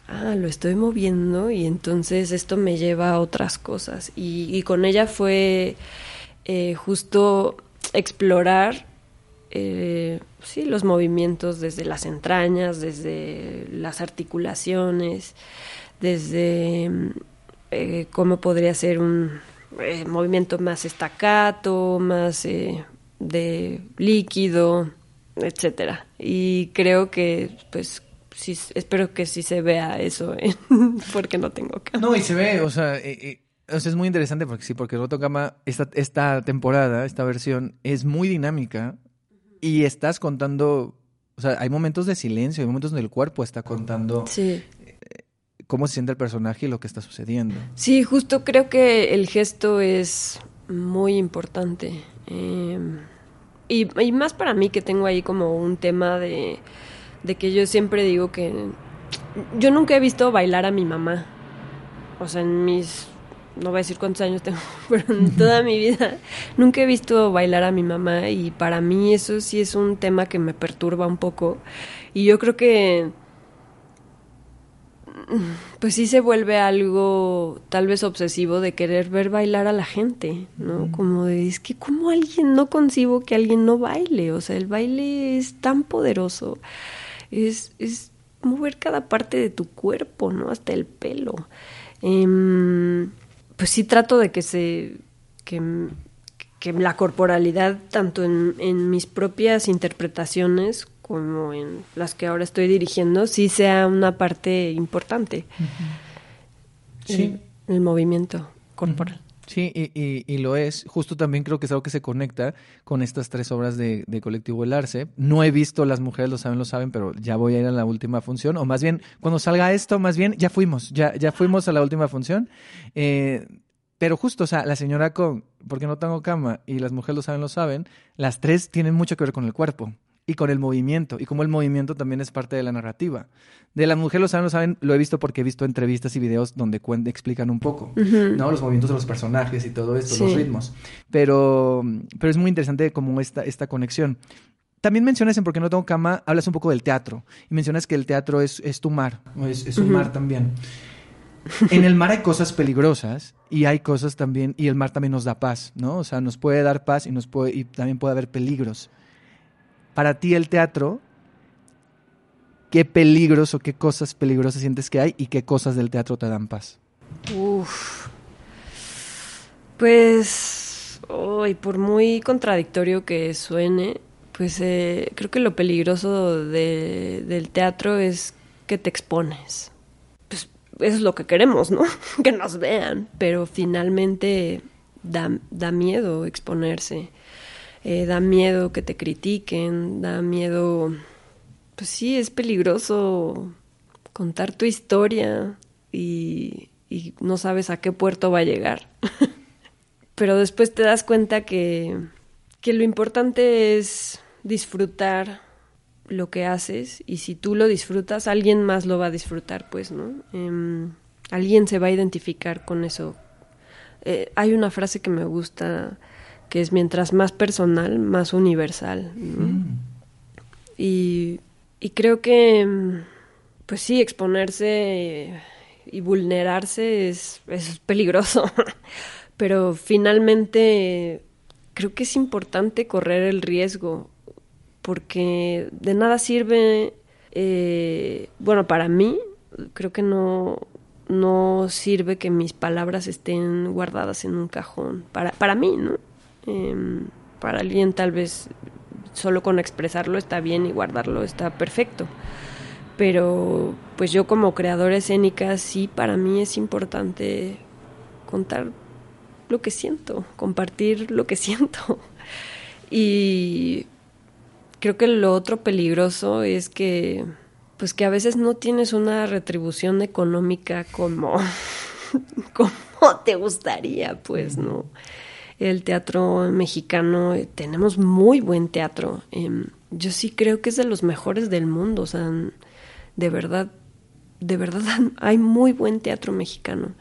Ah, lo estoy moviendo y entonces esto me lleva a otras cosas. Y, y con ella fue eh, justo explorar eh, sí, los movimientos desde las entrañas, desde las articulaciones, desde eh, cómo podría ser un movimiento más estacato, más de líquido, etcétera. Y creo que, pues, sí, espero que sí se vea eso, porque no tengo cámara. No, y se ve, o sea, o sea, es muy interesante porque sí, porque Roto Gama, esta, esta temporada, esta versión, es muy dinámica y estás contando, o sea, hay momentos de silencio, hay momentos donde el cuerpo está contando sí. Eh, cómo se siente el personaje y lo que está sucediendo. Sí, justo creo que el gesto es muy importante. Em, y, y, más para mí que tengo ahí como un tema de, de que yo siempre digo que yo nunca he visto bailar a mi mamá. O sea, en mis no voy a decir cuántos años tengo, pero en toda mi vida nunca he visto bailar a mi mamá y para mí eso sí es un tema que me perturba un poco y yo creo que pues sí se vuelve algo tal vez obsesivo de querer ver bailar a la gente, ¿no? Como de, es que como alguien no concibo que alguien no baile, o sea, el baile es tan poderoso, es, es mover cada parte de tu cuerpo, ¿no? Hasta el pelo. Eh, pues sí trato de que se que, la corporalidad tanto en, mis propias interpretaciones como en las que ahora estoy dirigiendo sí sea una parte importante. Sí. el, movimiento corporal Sí, y, y, lo es. Justo también creo que es algo que se conecta con estas tres obras de, de, Colectivo El Arce. No he visto Las Mujeres Lo Saben, Lo Saben, pero ya voy a ir a la última función. O más bien, cuando salga esto, más bien, ya fuimos. Ya, ya fuimos a la última función. Eh, pero justo, o sea, la señora con Porque no tengo cama y Las Mujeres Lo Saben, Lo Saben, las tres tienen mucho que ver con el cuerpo y con el movimiento, y como el movimiento también es parte de la narrativa. De la mujer lo saben, lo saben, lo he visto porque he visto entrevistas y videos donde explican un poco, ¿no? Los movimientos de los personajes y todo esto, los ritmos. Pero, pero es muy interesante como esta, esta conexión. También mencionas en Porque no tengo cama, hablas un poco del teatro, y mencionas que el teatro es, es tu mar, es, es un mar también. En el mar hay cosas peligrosas y hay cosas también, y el mar también nos da paz, ¿no? O sea, nos puede dar paz y, nos puede, y también puede haber peligros para ti el teatro, ¿qué peligros o qué cosas peligrosas sientes que hay y qué cosas del teatro te dan paz? Uf. Pues, hoy por muy contradictorio que suene, pues eh, creo que lo peligroso del teatro es que te expones. Pues eso es lo que queremos, ¿no? que nos vean, pero finalmente da, da miedo exponerse. Eh, da miedo que te critiquen, da miedo, pues sí, es peligroso contar tu historia y, no sabes a qué puerto va a llegar. Pero después te das cuenta que, que lo importante es disfrutar lo que haces y si tú lo disfrutas, alguien más lo va a disfrutar, pues, ¿no? Em, alguien se va a identificar con eso. Eh, hay una frase que me gusta que es mientras más personal, más universal. ¿no? Mm. Y, y creo que, mm, pues sí, exponerse y vulnerarse es, es peligroso. Pero finalmente creo que es importante correr el riesgo porque de nada sirve, eh, bueno, para mí, creo que no, no sirve que mis palabras estén guardadas en un cajón. Para, para mí, ¿no? Em, para alguien tal vez solo con expresarlo está bien y guardarlo está perfecto. Pero pues yo como creadora escénica sí, para mí es importante contar lo que siento, compartir lo que siento. Y creo que lo otro peligroso es que pues que a veces no tienes una retribución económica como como te gustaría, pues, ¿no? El teatro mexicano, eh, tenemos muy buen teatro. em, yo sí creo que es de los mejores del mundo, o sea, de verdad, de verdad hay muy buen teatro mexicano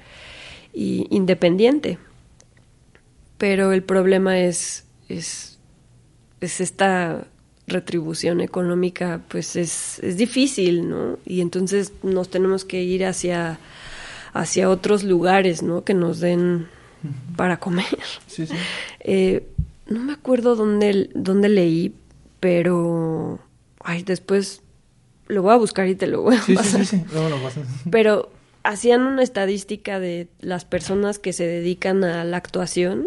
y independiente. Pero el problema es, es, es esta retribución económica, pues es, es difícil, ¿no? Y entonces nos tenemos que ir hacia, hacia otros lugares, ¿no? Que nos den para comer. Sí, sí. Eh, no me acuerdo dónde, dónde leí, pero ay, después lo voy a buscar y te lo voy a Sí, sí, pasar. sí, sí. Lo pasas. Pero hacían una estadística de las personas que se dedican a la actuación.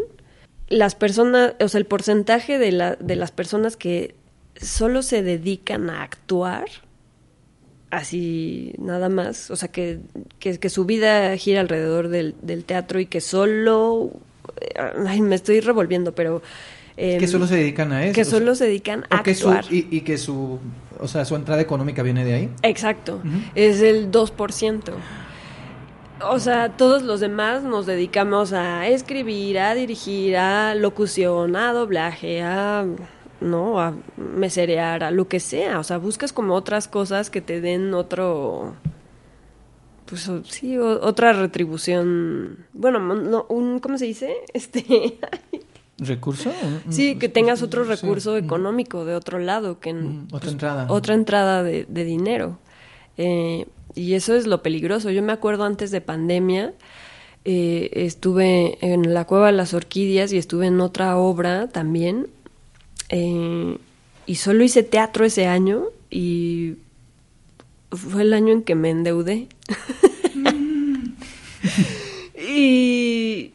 Las personas, o sea, el porcentaje de, la, de las personas que solo se dedican a actuar, así nada más, o sea, que, que, que su vida gira alrededor del, del teatro y que solo... Ay, me estoy revolviendo, pero... que em, solo se dedican a eso. que o sea, solo se dedican a que su- actuar. y, y que su, o sea, su entrada económica viene de ahí. Exacto, es el 2%. O sea, todos los demás nos dedicamos a escribir, a dirigir, a locución, a doblaje, a no, a meserear, a lo que sea. O sea, buscas como otras cosas que te den otro pues sí, o- otra retribución. Bueno, no, un ¿cómo se dice? Este ¿Recurso? Sí, que tengas otro Sí. recurso económico de otro lado, que Mm, otra entrada. otra entrada de, de dinero. Eh, y eso es lo peligroso. Yo me acuerdo antes de pandemia, eh, estuve en la Cueva de las Orquídeas y estuve en otra obra también. Eh, y solo hice teatro ese año y fue el año en que me endeudé. y,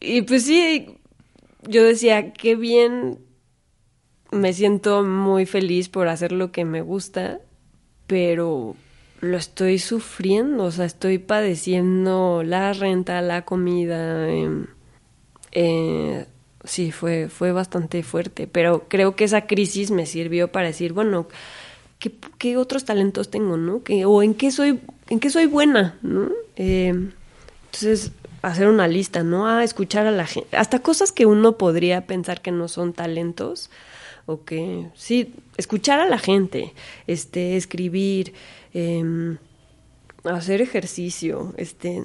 y pues sí, yo decía, qué bien, me siento muy feliz por hacer lo que me gusta, pero lo estoy sufriendo, o sea, estoy padeciendo la renta, la comida. em, eh, sí, fue, fue bastante fuerte, pero creo que esa crisis me sirvió para decir, bueno, ¿qué, qué otros talentos tengo, no? ¿Qué- o en qué soy, en qué soy buena, ¿no? Eh, entonces, hacer una lista, ¿no? A escuchar a la gente. Hasta cosas que uno podría pensar que no son talentos. O que, sí, escuchar a la gente, este, escribir, em, hacer ejercicio, este,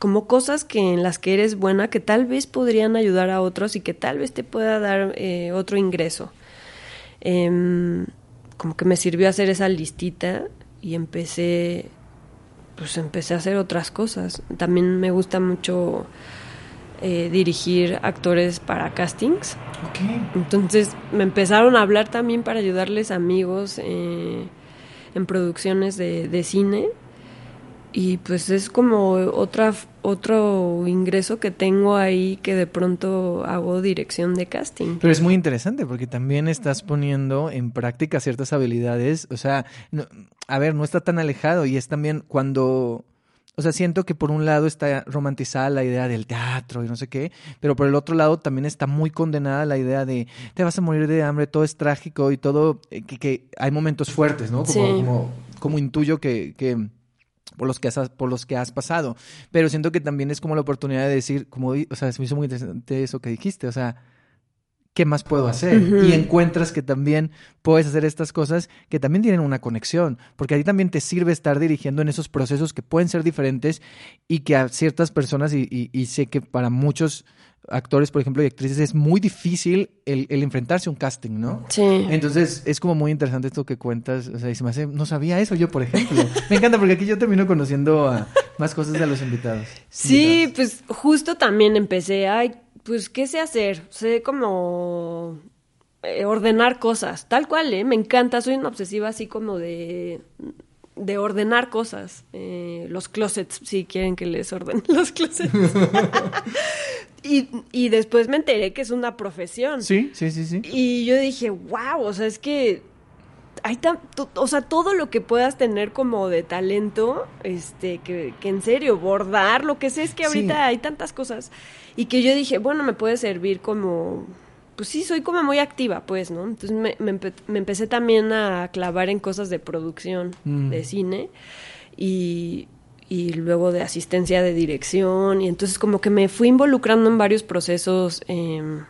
como cosas que en las que eres buena, que tal vez podrían ayudar a otros y que tal vez te pueda dar eh, otro ingreso. Em, como que me sirvió hacer esa listita y empecé pues empecé a hacer otras cosas. También me gusta mucho eh, dirigir actores para castings. Entonces me empezaron a hablar también para ayudarles amigos eh, en producciones de, de cine. Y pues es como otra, otro ingreso que tengo ahí que de pronto hago dirección de casting. Pero es muy interesante porque también estás poniendo en práctica ciertas habilidades. O sea, no- a ver, no está tan alejado y es también cuando... O sea, siento que por un lado está romantizada la idea del teatro y no sé qué, pero por el otro lado también está muy condenada la idea de te vas a morir de hambre, todo es trágico y todo, eh, que, que hay momentos fuertes, ¿no? Como, Sí. como, como intuyo que, que por los que has por los que has pasado. Pero siento que también es como la oportunidad de decir, como o sea, se me hizo muy interesante eso que dijiste, o sea, ¿qué más puedo hacer? Y encuentras que también puedes hacer estas cosas que también tienen una conexión, porque a ti también te sirve estar dirigiendo en esos procesos que pueden ser diferentes y que a ciertas personas, y, y, sé que para muchos actores, por ejemplo, y actrices, es muy difícil el, enfrentarse a un casting, ¿no? Sí. Entonces, es como muy interesante esto que cuentas. O sea, y se me hace, no sabía eso yo, por ejemplo. me encanta porque aquí yo termino conociendo a más cosas de los invitados. Sí, pues justo también empecé, ay, pues, ¿qué sé hacer? Sé como eh, ordenar cosas, tal cual, ¿eh? Me encanta, soy una obsesiva así como de, de ordenar cosas. Eh, los closets, si quieren que les ordenen los closets. y, y después me enteré que es una profesión. Sí, sí, sí, sí. Y yo dije, wow, o sea, es que hay o sea, todo lo que puedas tener como de talento, este, que, que en serio, bordar, lo que sé es que ahorita hay tantas cosas y que yo dije, bueno, me puede servir como, pues sí, soy como muy activa, pues, ¿no? Entonces me, me, empecé también a clavar en cosas de producción mm. de cine y, y luego de asistencia de dirección y entonces como que me fui involucrando en varios procesos. Eh,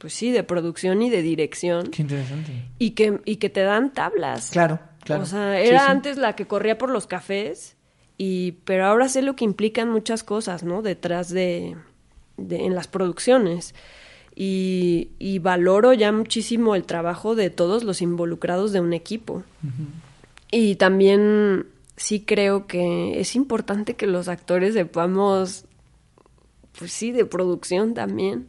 pues sí, de producción y de dirección. Qué interesante. Y que, y que te dan tablas. Claro, claro. O sea, era antes la que corría por los cafés, y, pero ahora sé lo que implican muchas cosas, ¿no? Detrás de, de en las producciones. Y, y, valoro ya muchísimo el trabajo de todos los involucrados de un equipo. Y también sí creo que es importante que los actores sepamos, pues sí, de producción también,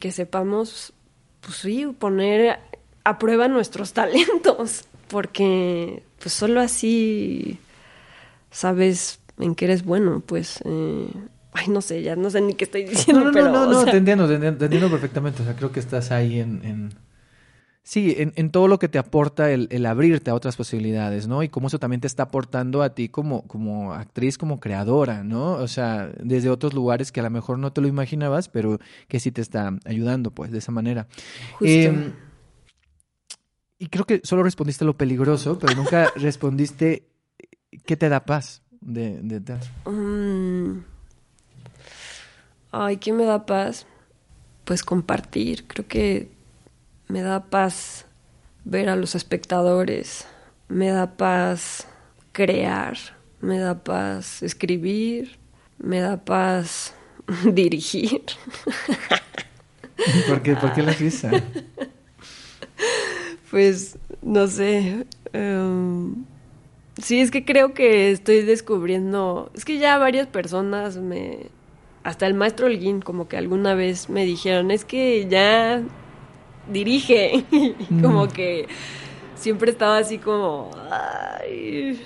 que sepamos pues sí, poner a prueba nuestros talentos, porque pues solo así sabes en qué eres bueno, pues... Eh, ay, no sé, ya no sé ni qué estoy diciendo, no, no, No, no, no, te, entiendo, te, entiendo, perfectamente, o sea, creo que estás ahí en Sí, en, en, todo lo que te aporta el, el, abrirte a otras posibilidades, ¿no? Y cómo eso también te está aportando a ti como, como actriz, como creadora, ¿no? O sea, desde otros lugares que a lo mejor no te lo imaginabas, pero que sí te está ayudando, pues, de esa manera. Justo. Em, y creo que solo respondiste lo peligroso, pero nunca respondiste qué te da paz de, de teatro. Mm. Ay, ¿qué me da paz? Pues compartir. Creo que me da paz ver a los espectadores, me da paz crear, me da paz escribir, me da paz dirigir. ¿Por qué, ¿Por qué la risa? Pues no sé. Em, sí, es que creo que estoy descubriendo. Es que ya varias personas me. Hasta el maestro Holguín, como que alguna vez me dijeron: Es que ya dirige. como que siempre estaba así como,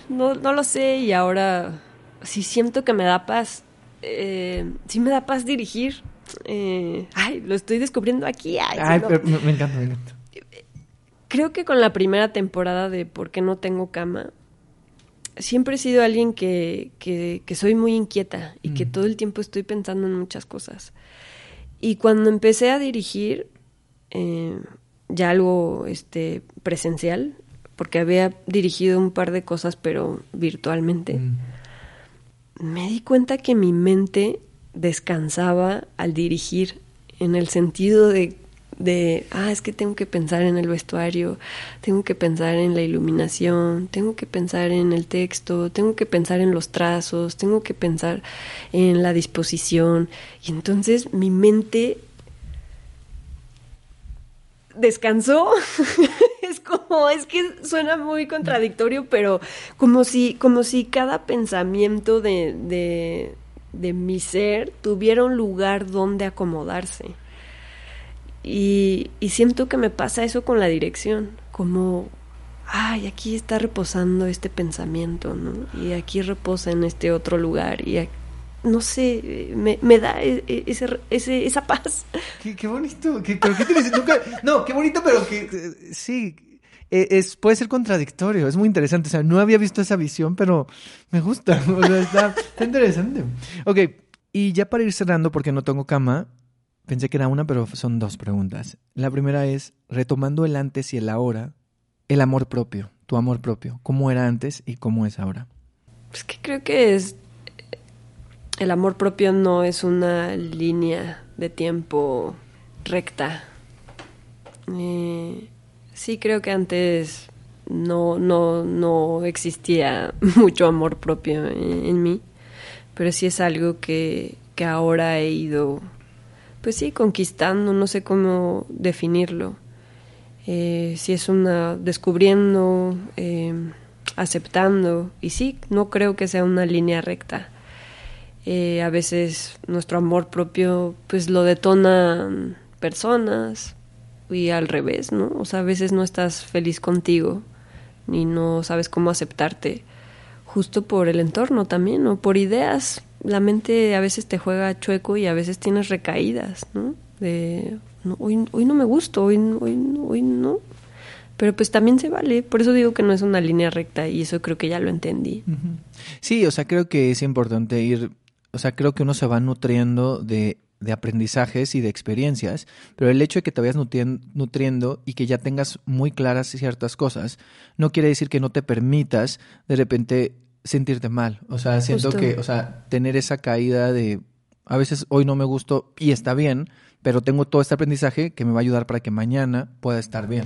no, no lo sé, y ahora sí siento que me da paz. Eh, sí me da paz dirigir. Eh, ay, lo estoy descubriendo aquí. Ay, me, encanta, me encanta. Creo que con la primera temporada de ¿Por qué no tengo cama? Siempre he sido alguien que, que, soy muy inquieta y que mm. todo el tiempo estoy pensando en muchas cosas. Y cuando empecé a dirigir, eh, ya algo este, presencial, porque había dirigido un par de cosas, pero virtualmente. Mm. Me di cuenta que mi mente descansaba al dirigir, en el sentido de, de, ah, es que tengo que pensar en el vestuario, tengo que pensar en la iluminación, tengo que pensar en el texto, tengo que pensar en los trazos, tengo que pensar en la disposición. Y entonces mi mente descansó. es como, es que suena muy contradictorio, pero como si, como si cada pensamiento de, de, de mi ser tuviera un lugar donde acomodarse. Y, y siento que me pasa eso con la dirección, como, ay, aquí está reposando este pensamiento, ¿no? Y aquí reposa en este otro lugar, y aquí no sé, me, me da e, e, ese, ese, esa paz. Qué, qué bonito. ¿Qué, qué te Nunca, no, qué bonito, pero que sí, e, es, puede ser contradictorio. Es muy interesante. O sea, no había visto esa visión, pero me gusta. O sea, está, está interesante. Ok, y ya para ir cerrando, porque no tengo cama, pensé que era una, pero son dos preguntas. La primera es, retomando el antes y el ahora, el amor propio, tu amor propio. ¿Cómo era antes y cómo es ahora? Es que creo que es el amor propio no es una línea de tiempo recta. Eh, sí, creo que antes no, no, no existía mucho amor propio en, mí, pero sí es algo que, que ahora he ido, pues sí, conquistando, no sé cómo definirlo. Eh, si es una descubriendo, eh, aceptando, y sí, no creo que sea una línea recta. Eh, a veces nuestro amor propio pues lo detonan personas y al revés, ¿no? O sea, a veces no estás feliz contigo ni no sabes cómo aceptarte justo por el entorno también o por ideas. La mente a veces te juega chueco y a veces tienes recaídas, ¿no? De no, hoy, hoy no me gusto, hoy, hoy, hoy no. Pero pues también se vale. Por eso digo que no es una línea recta y eso creo que ya lo entendí. Sí, o sea, creo que es importante ir, o sea, creo que uno se va nutriendo de, de aprendizajes y de experiencias, pero el hecho de que te vayas nutrien- nutriendo y que ya tengas muy claras ciertas cosas, no quiere decir que no te permitas de repente sentirte mal. O sea, siento Justo. que, o sea, tener esa caída de, a veces hoy no me gusto y está bien, pero tengo todo este aprendizaje que me va a ayudar para que mañana pueda estar bien.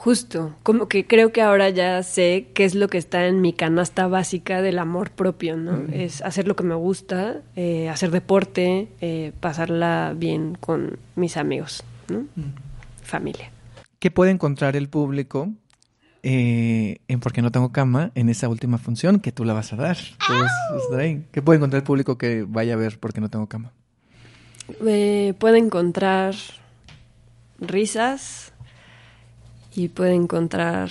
Justo, como que creo que ahora ya sé qué es lo que está en mi canasta básica del amor propio, ¿no? Es hacer lo que me gusta, eh, hacer deporte, eh, pasarla bien con mis amigos, ¿no? Familia. ¿Qué puede encontrar el público eh, en Porque no tengo cama en esa última función que tú la vas a dar? Tú vas a estar ahí. ¿Qué puede encontrar el público que vaya a ver Porque no tengo cama? Eh, puede encontrar risas y puede encontrar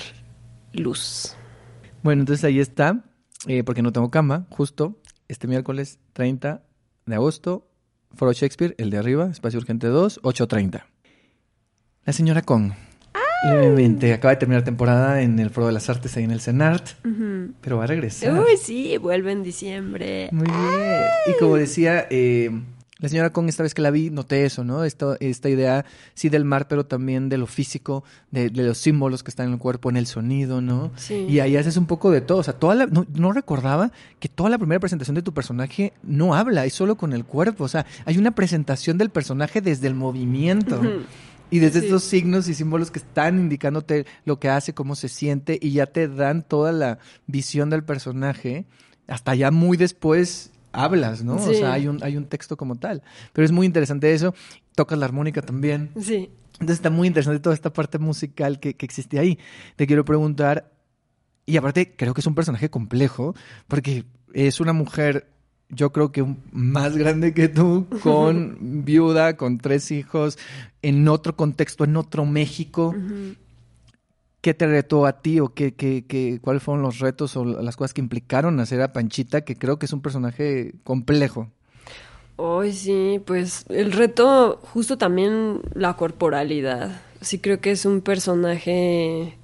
luz. Bueno, entonces ahí está, eh, Porque no tengo cama, justo este miércoles 30 de agosto, Foro Shakespeare, el de arriba, Espacio Urgente 2, 8.30. La señora Kong. Levemente, acaba de terminar temporada en el Foro de las Artes ahí en el CENART, pero va a regresar. Uy, sí, vuelve en diciembre. Muy bien. Y como decía, eh, la señora Kong, esta vez que la vi, noté eso, ¿no? Esta, esta idea, sí, del mar, pero también de lo físico, de, de los símbolos que están en el cuerpo, en el sonido, ¿no? Sí. Y ahí haces un poco de todo. O sea, toda la, no, no recordaba que toda la primera presentación de tu personaje no habla, es solo con el cuerpo. O sea, hay una presentación del personaje desde el movimiento. Y desde Sí. estos signos y símbolos que están indicándote lo que hace, cómo se siente, y ya te dan toda la visión del personaje, hasta ya muy después hablas, ¿no? O sea, hay un, hay un texto como tal. Pero es muy interesante eso. Tocas la armónica también. Sí. Entonces está muy interesante toda esta parte musical que, que existe ahí. Te quiero preguntar, y aparte creo que es un personaje complejo, porque es una mujer, yo creo que más grande que tú, con viuda, con tres hijos, en otro contexto, en otro México. Ujú. ¿Qué te retó a ti o qué, qué, qué- cuáles fueron los retos o las cosas que implicaron hacer a Panchita, que creo que es un personaje complejo? Hoy sí, pues el reto, justo también la corporalidad. Sí creo que es un personaje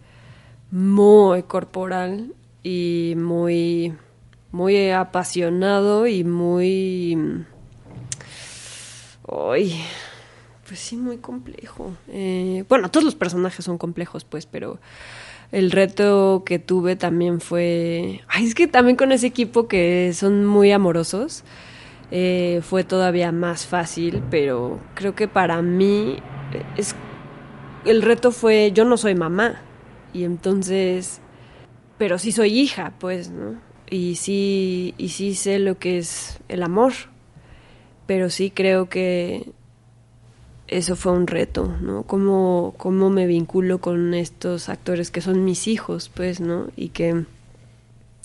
muy corporal y muy, muy apasionado y muy... Ay, pues sí, muy complejo. Eh, bueno, todos los personajes son complejos, pues, pero el reto que tuve también fue... Ay, es que también con ese equipo que son muy amorosos, eh, fue todavía más fácil, pero creo que para mí eh, es... El reto fue, yo no soy mamá, y entonces... Pero sí soy hija, pues, ¿no? Y sí, y sí sé lo que es el amor, pero sí creo que eso fue un reto, ¿no? Cómo, cómo me vinculo con estos actores que son mis hijos, pues, ¿no? Y que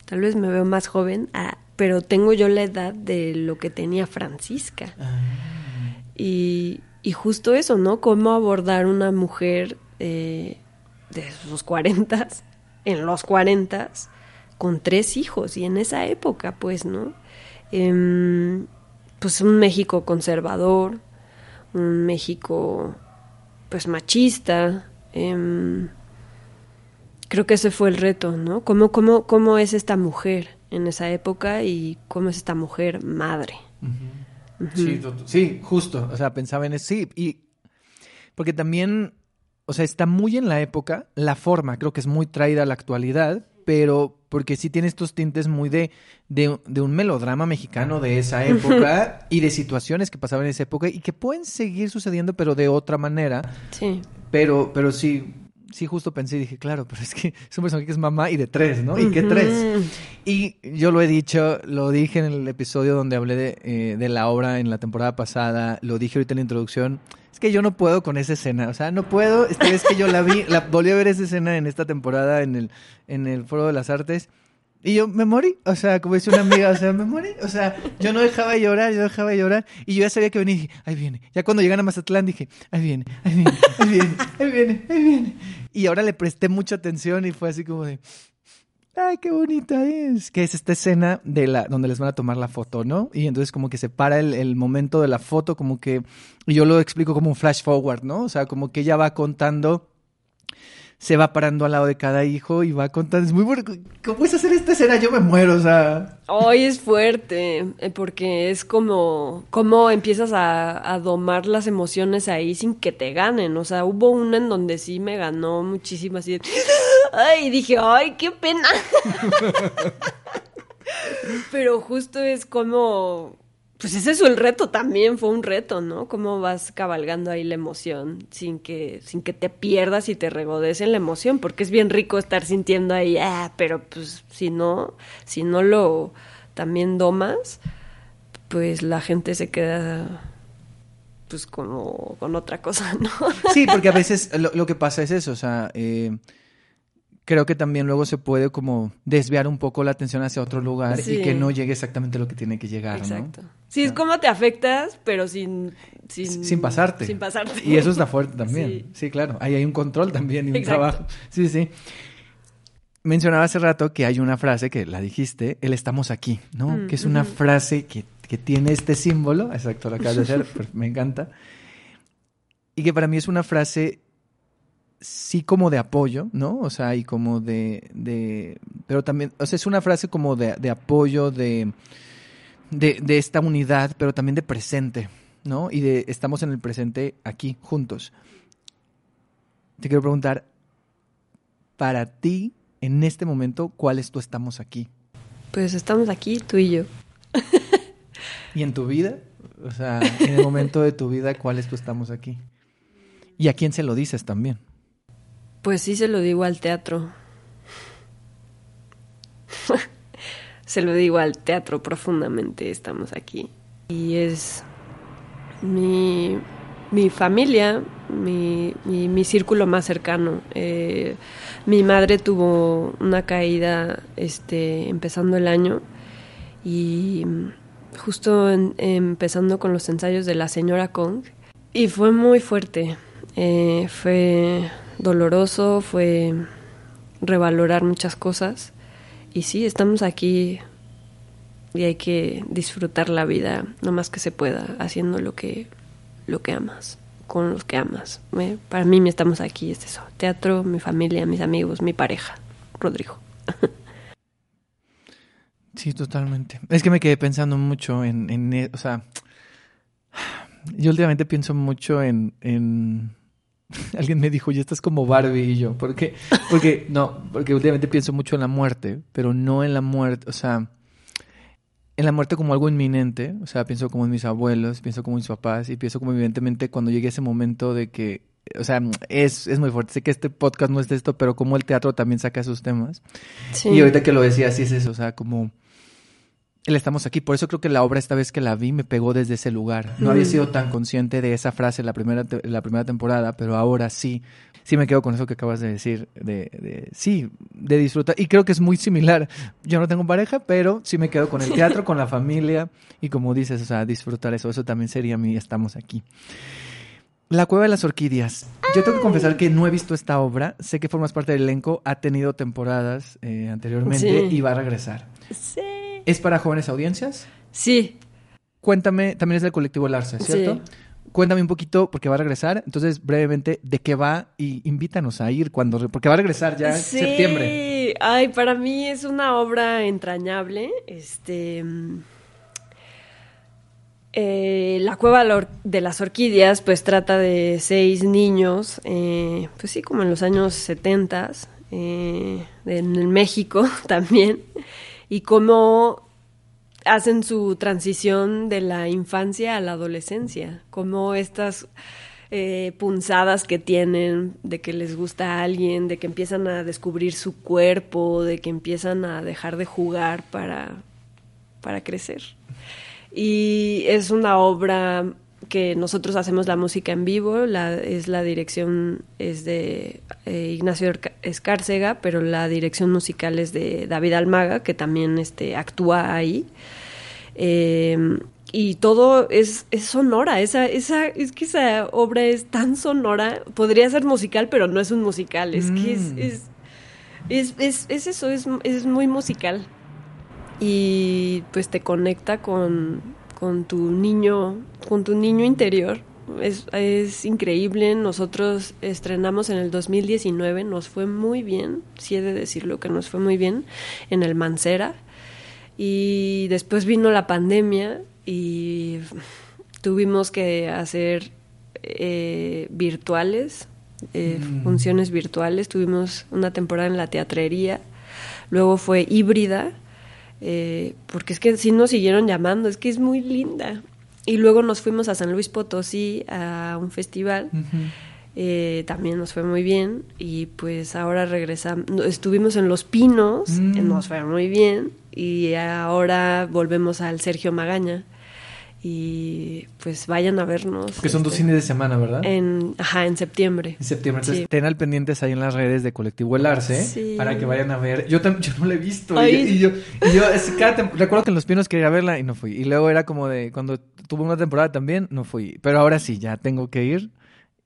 tal vez me veo más joven, ah, pero tengo yo la edad de lo que tenía Francisca. Y, y justo eso, ¿no? Cómo abordar una mujer eh, de sus cuarentas, en los cuarentas, con tres hijos, y en esa época, pues, ¿no? Em, pues un México conservador, un México pues machista. em, creo que ese fue el reto, ¿no? ¿Cómo, cómo, ¿Cómo es esta mujer en esa época y cómo es esta mujer madre? Sí, sí, justo. O sea, pensaba en eso. Sí, y porque también, o sea, está muy en la época, la forma creo que es muy traída a la actualidad, pero porque sí tiene estos tintes muy de, de, de un melodrama mexicano de esa época y de situaciones que pasaban en esa época y que pueden seguir sucediendo, pero de otra manera. Sí. Pero, pero sí, sí justo pensé y dije, claro, pero es que es un personaje que es mamá y de tres, ¿no? ¿Y qué tres? Y yo lo he dicho, lo dije en el episodio donde hablé de, eh, de la obra en la temporada pasada, lo dije ahorita en la introducción. Es que yo no puedo con esa escena, o sea, no puedo. Esta vez que yo la vi, la volví a ver esa escena en esta temporada en el, en el Foro de las Artes. Y yo me morí, o sea, como dice una amiga, o sea, me morí, o sea, yo no dejaba de llorar, yo dejaba de llorar, y yo ya sabía que venía y dije, ahí viene. Ya cuando llegan a Mazatlán dije, ahí viene, ahí viene, ahí viene, ahí viene, ahí viene. Y ahora le presté mucha atención y fue así como de, ay, qué bonita es. Que es esta escena de la, donde les van a tomar la foto, ¿no? Y entonces como que se para el, el momento de la foto, como que, y yo lo explico como un flash forward, ¿no? O sea, como que ella va contando se va parando al lado de cada hijo y va contando. Es muy bueno. ¿Cómo puedes hacer esta escena? Yo me muero, o sea. Hoy es fuerte, eh, porque es como, como empiezas a, a, domar las emociones ahí sin que te ganen. O sea, hubo una en donde sí me ganó muchísimo así. De, ay, dije, ay, qué pena. Pero justo es como pues ese es el reto también, fue un reto, ¿no? Cómo vas cabalgando ahí la emoción sin que, sin que te pierdas y te regodes en la emoción, porque es bien rico estar sintiendo ahí, ah, pero pues si no, si no lo también domas, pues la gente se queda pues como con otra cosa, ¿no? Sí, porque a veces lo, lo que pasa es eso, o sea, eh, creo que también luego se puede como desviar un poco la atención hacia otro lugar sí. y que no llegue exactamente lo que tiene que llegar, Exacto. ¿no? Sí, es como te afectas, pero sin, sin... Sin pasarte. Sin pasarte. Y eso está fuerte también. Sí, sí claro. Ahí hay un control también y un Exacto. trabajo. Sí, sí. Mencionaba hace rato que hay una frase que la dijiste, el estamos aquí, ¿no? Mm, que es una frase que, que, tiene este símbolo, exacto, lo acabas de hacer, me encanta. Y que para mí es una frase sí como de apoyo, ¿no? O sea, y como de, de pero también, o sea, es una frase como de, de apoyo, de, de, de, esta unidad, pero también de presente, ¿no? Y de estamos en el presente aquí, juntos. Te quiero preguntar, para ti, en este momento, ¿cuál es tu estamos aquí? Pues estamos aquí, tú y yo. ¿Y en tu vida? O sea, en el momento de tu vida, ¿cuál es tu estamos aquí? ¿Y a quién se lo dices también? Pues sí se lo digo al teatro. se lo digo al teatro profundamente, estamos aquí. Y es mi, mi familia, mi, mi, mi, círculo más cercano. Eh, mi madre tuvo una caída este, empezando el año y justo empezando con los ensayos de la señora Kong. Y fue muy fuerte. Eh, fue doloroso, fue revalorar muchas cosas. Y sí, estamos aquí y hay que disfrutar la vida lo más que se pueda, haciendo lo que, lo que amas, con los que amas. Para mí, estamos aquí, es eso. Teatro, mi familia, mis amigos, mi pareja, Rodrigo. Sí, totalmente. Es que me quedé pensando mucho en, en o sea, yo últimamente pienso mucho en, en Alguien me dijo, ya estás como Barbie y yo. ¿Por qué? Porque, no, porque últimamente pienso mucho en la muerte, pero no en la muerte, o sea, en la muerte como algo inminente. O sea, pienso como en mis abuelos, pienso como en mis papás y pienso como evidentemente cuando llegue ese momento de que, o sea, es, es muy fuerte. Sé que este podcast no es de esto, pero como el teatro también saca sus temas. Sí. Y ahorita que lo decía, así es eso, o sea, como el estamos aquí. Por eso creo que la obra esta vez que la vi me pegó desde ese lugar. No mm. había sido tan consciente de esa frase la primera, la primera temporada, pero ahora sí. Sí me quedo con eso que acabas de decir, de, de, sí, de disfrutar. Y creo que es muy similar. Yo no tengo pareja, pero sí me quedo con el teatro, con la familia y como dices, o sea, disfrutar eso. Eso también sería mi estamos aquí. La Cueva de las Orquídeas. Yo tengo que confesar que no he visto esta obra. Sé que formas parte del elenco. Ha tenido temporadas eh, anteriormente sí. y va a regresar. Sí. ¿Es para jóvenes audiencias? Sí. Cuéntame, también es del colectivo Larce, ¿cierto? Sí. Cuéntame un poquito, porque va a regresar. Entonces, brevemente, ¿de qué va? Y invítanos a ir cuando... Porque va a regresar ya en sí. septiembre. Ay, para mí es una obra entrañable. Este... Eh, la cueva de las orquídeas pues trata de seis niños, eh, pues sí, como en los años 70 eh, en México también, y cómo hacen su transición de la infancia a la adolescencia, cómo estas eh, punzadas que tienen de que les gusta a alguien, de que empiezan a descubrir su cuerpo, de que empiezan a dejar de jugar para, para crecer. Y es una obra que nosotros hacemos la música en vivo, la, es la dirección es de eh, Ignacio Escárcega, pero la dirección musical es de David Almaga, que también este, actúa ahí. Eh, y todo es, es sonora, esa, esa, es que esa obra es tan sonora, podría ser musical, pero no es un musical, es que es, mm. es, es, es, eso, es, es muy musical. Y pues te conecta con, con tu niño, con tu niño interior. Es, es, increíble. Nosotros estrenamos en el 2019, nos fue muy bien, si he de decirlo que nos fue muy bien, en el Mancera. Y después vino la pandemia y tuvimos que hacer eh, virtuales, eh, mm. funciones virtuales. Tuvimos una temporada en la teatrería, luego fue híbrida, eh, porque es que sí nos siguieron llamando, es que es muy linda. Y luego nos fuimos a San Luis Potosí a un festival. también nos fue muy bien y pues ahora regresamos, estuvimos en Los Pinos, mm. nos fue muy bien y ahora volvemos al Sergio Magaña y pues vayan a vernos. Que son dos este, fines de semana, ¿verdad? En, ajá, en septiembre. En septiembre. Entonces, ten al pendientes ahí en las redes de Colectivo El Arce para que vayan a ver. Yo también, yo no la he visto. Y, yo, y yo recuerdo que en Los Pinos quería verla y no fui. Y luego era como de, cuando tuve una temporada también, no fui. Pero ahora sí, ya tengo que ir.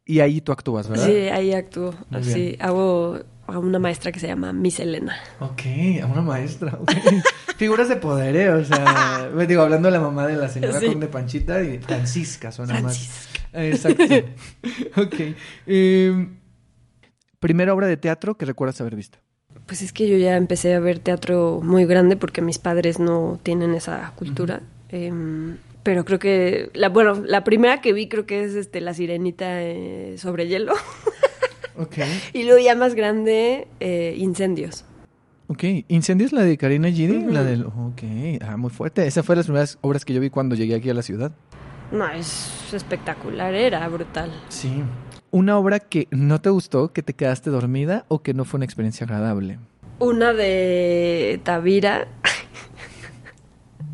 Y ahí tú actúas, ¿verdad? Sí, ahí actúo. Sí, hago a una maestra que se llama Miss Elena. Ok, a una maestra. Figuras de poder, ¿eh? O sea, digo, hablando de la mamá de la señora con de Panchita y Francisca suena Francisca. más. Exacto. ok. Em, primera obra de teatro que recuerdas haber visto. Pues es que yo ya empecé a ver teatro muy grande porque mis padres no tienen esa cultura. Em, pero creo que la bueno la primera que vi creo que es este la sirenita eh, sobre hielo Y luego ya más grande, eh, Incendios. Ok, ¿Incendios la de Karina Gidi? La del... Ok, ah, muy fuerte. Esa fue las primeras obras que yo vi cuando llegué aquí a la ciudad. No, es espectacular, era brutal. Sí. ¿Una obra que no te gustó, que te quedaste dormida o que no fue una experiencia agradable? Una de Tavira.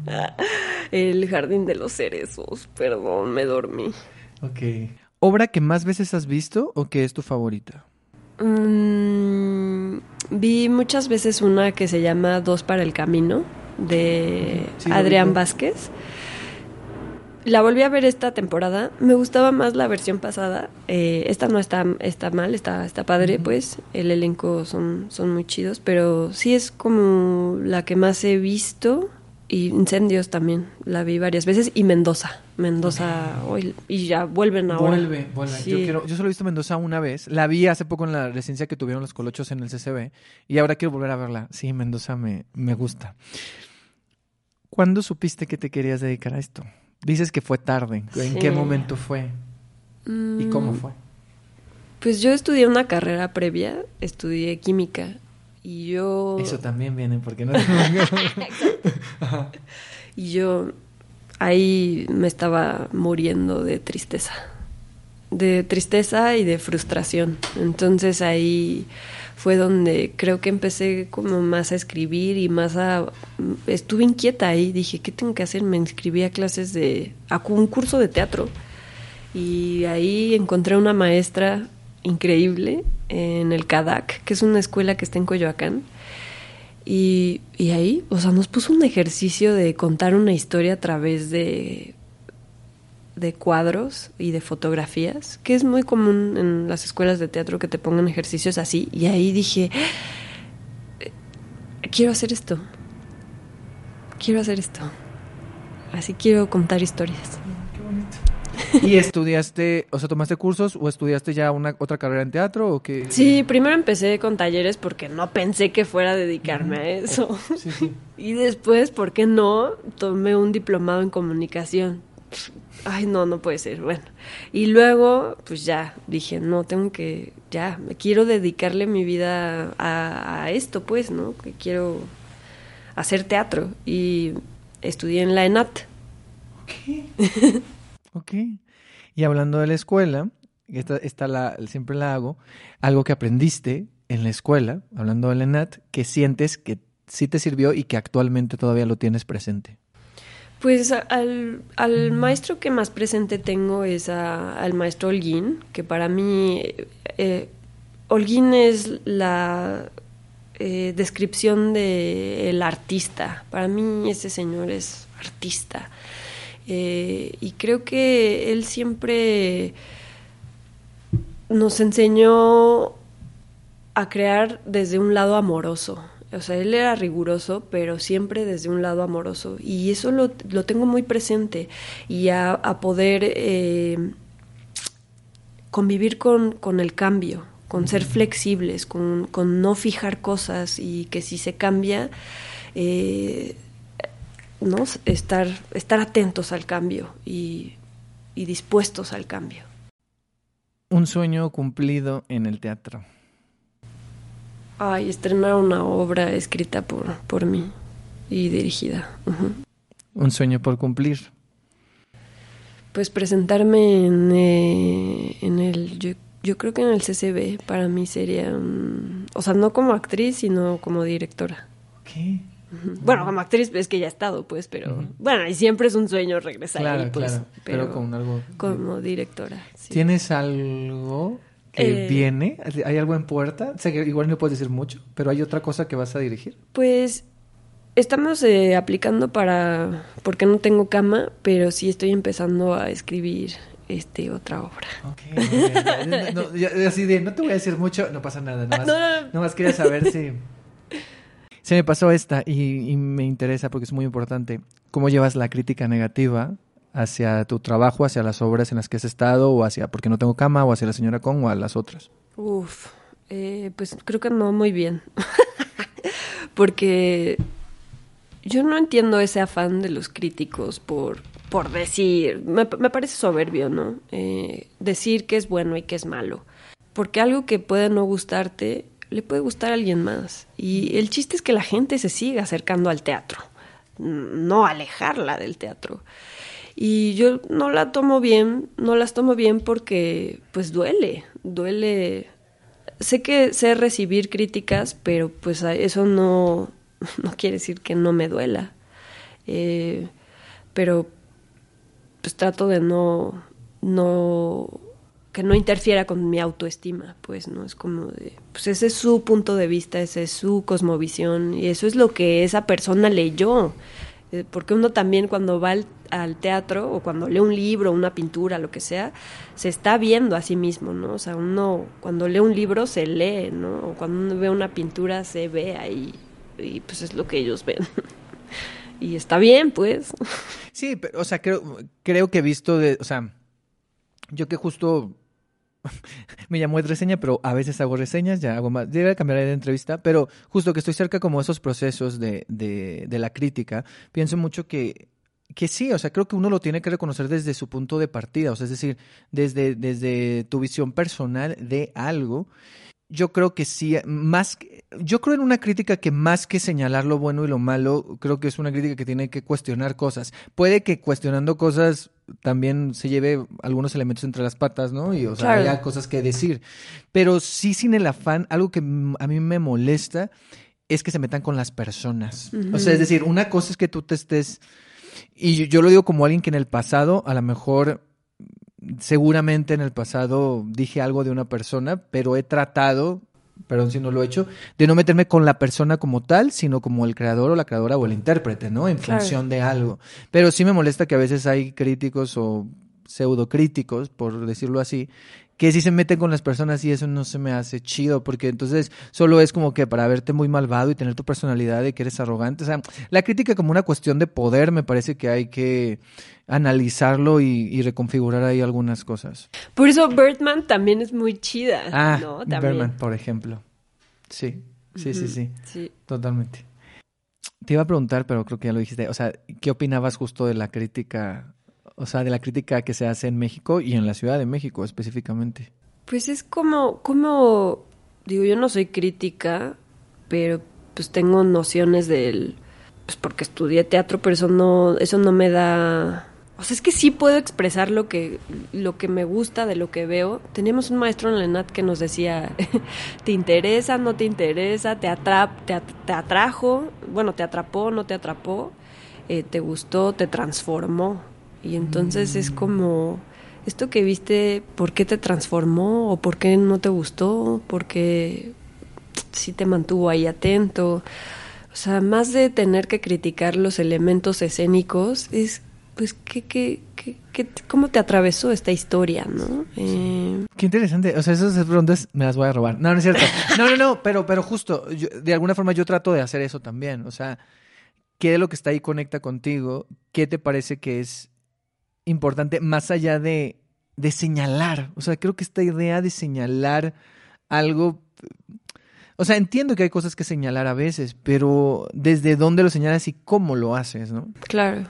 El jardín de los cerezos, perdón, me dormí. Ok. ¿Obra que más veces has visto o que es tu favorita? Mm, vi muchas veces una que se llama Dos para el Camino de Adrián Vázquez. La volví a ver esta temporada. Me gustaba más la versión pasada. Eh, esta no está, está mal, está, está padre, pues. El elenco son, son muy chidos, pero sí es como la que más he visto y Incendios también, la vi varias veces, y Mendoza, Mendoza, hoy, y ya vuelven ahora. Vuelve, vuelve. Yo, quiero, yo solo he visto Mendoza una vez, la vi hace poco en la residencia que tuvieron los colochos en el CCB, y ahora quiero volver a verla. Sí, Mendoza me, me gusta. ¿Cuándo supiste que te querías dedicar a esto? Dices que fue tarde, ¿en qué momento fue? ¿Y cómo mm, fue? Pues yo estudié una carrera previa, estudié química y yo... Eso también viene porque no... y yo ahí me estaba muriendo de tristeza. De tristeza y de frustración. Entonces ahí fue donde creo que empecé como más a escribir y más a... Estuve inquieta ahí, dije, ¿qué tengo que hacer? Me inscribí a clases de... a un curso de teatro. Y ahí encontré una maestra increíble en el CADAC, que es una escuela que está en Coyoacán. Y, y, ahí, o sea, nos puso un ejercicio de contar una historia a través de, de cuadros y de fotografías, que es muy común en las escuelas de teatro que te pongan ejercicios así. Y ahí dije, quiero hacer esto, quiero hacer esto. Así quiero contar historias. ¿Y estudiaste, o sea, tomaste cursos o estudiaste ya una otra carrera en teatro o qué? Sí, primero empecé con talleres porque no pensé que fuera a dedicarme a eso. Y después, ¿por qué no? Tomé un diplomado en comunicación. ay, no, no puede ser, bueno. Y luego, pues ya, dije, no, tengo que, ya, me quiero dedicarle mi vida a, a esto, pues, ¿no? Que quiero hacer teatro. Y estudié en la ENAT. Ok. Y hablando de la escuela, esta, esta la, siempre la hago, algo que aprendiste en la escuela, hablando de la ENAT, que sientes que sí te sirvió y que actualmente todavía lo tienes presente. Pues al, al maestro que más presente tengo es a- al maestro Holguín, que para mí eh, Holguín es la eh, descripción del artista. Para mí ese señor es artista. Eh, y creo que él siempre nos enseñó a crear desde un lado amoroso. O sea, él era riguroso, pero siempre desde un lado amoroso. Y eso lo, lo tengo muy presente. Y a, a poder eh, convivir con, con el cambio, con ser flexibles, con, con no fijar cosas y que si se cambia, eh, ¿no? estar, estar atentos al cambio y, y dispuestos al cambio. Un sueño cumplido en el teatro. Ay, estrenar una obra escrita por, por mí y dirigida. Un sueño por cumplir. Pues presentarme en, eh, en el, yo, yo creo que en el CCB para mí sería, o sea, no como actriz, sino como directora. ¿Qué? Bueno, como actriz es que ya he estado, pues, pero bueno, y siempre es un sueño regresar Claro, ahí, pues, claro. Pero, con algo. como directora. sí. ¿Tienes algo que Eh, viene? ¿Hay algo en puerta? Sé que igual no puedes decir mucho, pero hay otra cosa que vas a dirigir. Pues estamos eh, aplicando para, porque no tengo cama, pero sí estoy empezando a escribir este otra obra. Ok. no, no, ya- así de, no te voy a decir mucho, no pasa nada. Nomás, No, no, no. nomás quería saber si... Se me pasó esta y, y me interesa porque es muy importante. ¿Cómo llevas la crítica negativa hacia tu trabajo, hacia las obras en las que has estado, o hacia Porque no tengo cama, o hacia La Señora Con, o a las otras? Uf, eh, pues creo que no muy bien. Porque yo no entiendo ese afán de los críticos por, por decir, me, me parece soberbio, ¿no? Eh, decir que es bueno y que es malo. Porque algo que puede no gustarte, le puede gustar a alguien más. Y el chiste es que la gente se siga acercando al teatro, no alejarla del teatro. Y yo no la tomo bien, no las tomo bien porque pues duele, duele. Sé que sé recibir críticas, pero pues eso no, no quiere decir que no me duela. Eh, pero pues trato de no, no, que no interfiera con mi autoestima, pues, ¿no? Es como de, pues ese es su punto de vista, esa es su cosmovisión y eso es lo que esa persona leyó. Eh, Porque uno también cuando va al, teatro o cuando lee un libro, una pintura, lo que sea, se está viendo a sí mismo, ¿no? O sea, uno cuando lee un libro se lee, ¿no? O cuando uno ve una pintura se ve ahí y pues es lo que ellos ven. y está bien, pues. Sí, pero, o sea, creo, creo que he visto de, o sea, yo que justo me llamó de reseña, pero a veces hago reseñas, ya hago más, debe cambiar de entrevista, pero justo que estoy cerca como esos procesos de, de, de la crítica, pienso mucho que, que sí, o sea, creo que uno lo tiene que reconocer desde su punto de partida, o sea, es decir, desde, desde tu visión personal de algo. Yo creo que sí, más, yo creo en una crítica que más que señalar lo bueno y lo malo, creo que es una crítica que tiene que cuestionar cosas. Puede que cuestionando cosas también se lleve algunos elementos entre las patas, ¿no? Y, o sea, Claro. haya cosas que decir. Pero sí sin el afán, algo que a mí me molesta es que se metan con las personas. O sea, es decir, una cosa es que tú te estés, y yo, yo lo digo como alguien que en el pasado, a lo mejor, seguramente en el pasado dije algo de una persona, pero he tratado, perdón si no lo he hecho, de no meterme con la persona como tal, sino como el creador o la creadora o el intérprete, ¿no? En Claro. función de algo. Pero sí me molesta que a veces hay críticos o pseudocríticos, por decirlo así, que sí se meten con las personas y eso no se me hace chido, porque entonces solo es como que para verte muy malvado y tener tu personalidad de que eres arrogante. O sea, la crítica como una cuestión de poder me parece que hay que analizarlo y, y reconfigurar ahí algunas cosas. Por eso Birdman también es muy chida. Ah, ¿no? También. Por ejemplo. Sí, sí, sí, sí, Sí. totalmente. Te iba a preguntar, pero creo que ya lo dijiste. O sea, ¿qué opinabas justo de la crítica? O sea, de la crítica que se hace en México y en la Ciudad de México específicamente. Pues es como, como, digo, yo no soy crítica, pero pues tengo nociones del, pues porque estudié teatro, pero eso no, eso no me da, o sea, es que sí puedo expresar lo que, lo que me gusta de lo que veo. Teníamos un maestro en la ENAT que nos decía, ¿te interesa, no te interesa? ¿Te, atrap, te, te atrajo? Bueno, ¿te atrapó, no te atrapó? Eh, ¿Te gustó, te transformó? Y entonces es como, esto que viste, ¿por qué te transformó? ¿O por qué no te gustó? ¿Por qué sí te mantuvo ahí atento? O sea, más de tener que criticar los elementos escénicos, es pues, ¿qué, qué, qué, qué- cómo te atravesó esta historia, no? Eh, Qué interesante. O sea, esas preguntas me las voy a robar. No, no es cierto. No, no, no, pero, pero justo, yo- de alguna forma yo trato de hacer eso también. O sea, ¿qué de lo que está ahí conecta contigo? ¿Qué te parece que es importante más allá de, de señalar? O sea, creo que esta idea de señalar algo... O sea, entiendo que hay cosas que señalar a veces, pero desde dónde lo señalas y cómo lo haces, ¿no? claro.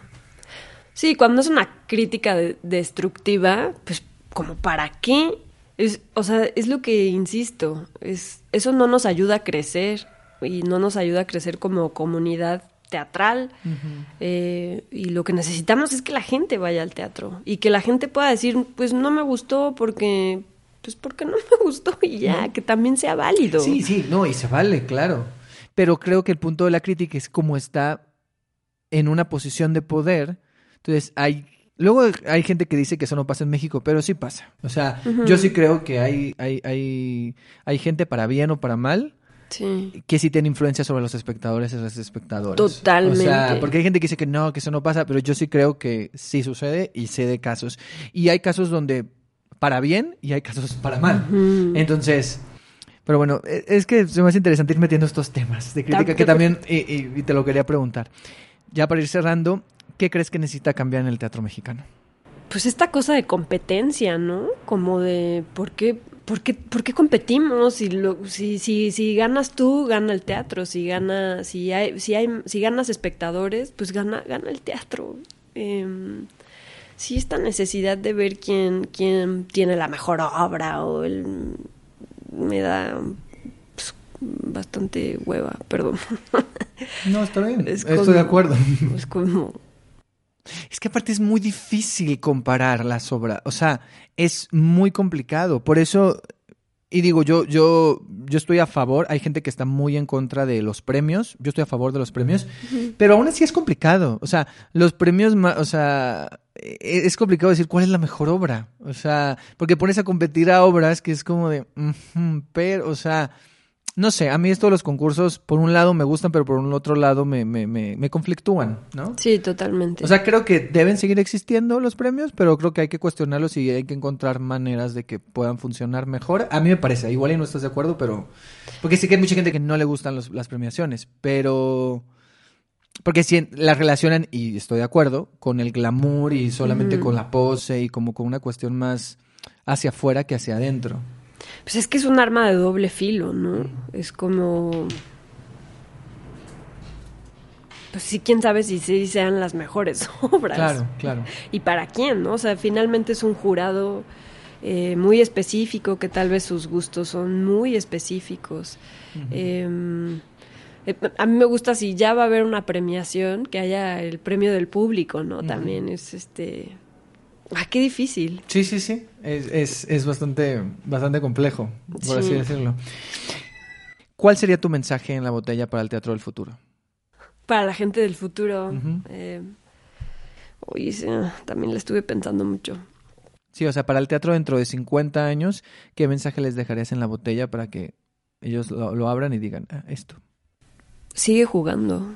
Sí, cuando es una crítica de- destructiva, pues, como para qué? Es, o sea, es lo que insisto, es, eso no nos ayuda a crecer y no nos ayuda a crecer como comunidad teatral. Eh, y lo que necesitamos es que la gente vaya al teatro y que la gente pueda decir, pues no me gustó porque, pues porque no me gustó y ya, que también sea válido. Sí, sí, no, y se vale, claro. Pero creo que el punto de la crítica es cómo está en una posición de poder. Entonces, hay. Luego hay gente que dice que eso no pasa en México, pero sí pasa. O sea, yo sí creo que hay, hay, hay, hay gente para bien o para mal Sí. que sí tiene influencia sobre los espectadores y las espectadoras. Totalmente. O sea, porque hay gente que dice que no, que eso no pasa, pero yo sí creo que sí sucede y sé de casos. Y hay casos donde para bien y hay casos para mal. Entonces, pero bueno, e- es que se me hace interesante ir metiendo estos temas de crítica que también, y, y- y te lo quería preguntar. Ya para ir cerrando, ¿qué crees que necesita cambiar en el teatro mexicano? Pues esta cosa de competencia, ¿no? Como de por qué, por qué, por qué competimos, si, lo, si, si, si ganas tú, gana el teatro, si gana, si hay, si hay, si ganas espectadores, pues gana, gana el teatro. Em, sí, esta necesidad de ver quién, quién tiene la mejor obra o el me da pues, bastante hueva, perdón. No, está bien. Es Estoy como- de acuerdo. Es como Es que aparte es muy difícil comparar las obras. O sea, es muy complicado. Por eso, y digo, yo, yo, yo estoy a favor. Hay gente que está muy en contra de los premios. Yo estoy a favor de los premios. Pero aún así es complicado. O sea, los premios, o sea, e- es complicado decir cuál es la mejor obra. O sea, porque pones a competir a obras que es como de, pero, o sea, no sé, a mí esto de los concursos, por un lado me gustan, pero por un otro lado me, me, me, me conflictúan, ¿no? sí, totalmente. O sea, creo que deben seguir existiendo los premios, pero creo que hay que cuestionarlos y hay que encontrar maneras de que puedan funcionar mejor. A mí me parece, igual y no estás de acuerdo, pero... Porque sí que hay mucha gente que no le gustan los- las premiaciones, pero... Porque sí, las relacionan, y estoy de acuerdo, con el glamour y solamente con la pose y como con una cuestión más hacia afuera que hacia adentro. Pues es que es un arma de doble filo, ¿no? Es como... Pues sí, quién sabe si sí sean las mejores obras. Claro, claro. ¿Y para quién, no? O sea, finalmente es un jurado eh, muy específico, que tal vez sus gustos son muy específicos. Eh, eh, a mí me gusta si ya va a haber una premiación, que haya el premio del público, ¿no? También es este... ¡Ah, qué difícil! Sí, sí, sí. Es, es, es bastante, bastante complejo, por así Sí. decirlo. ¿Cuál sería tu mensaje en la botella para el teatro del futuro? Para la gente del futuro. Ujú. eh, oye, sí, también le estuve pensando mucho. Sí, o sea, para el teatro dentro de 50 años, ¿qué mensaje les dejarías en la botella para que ellos lo, lo abran y digan "Ah, esto? Sigue jugando.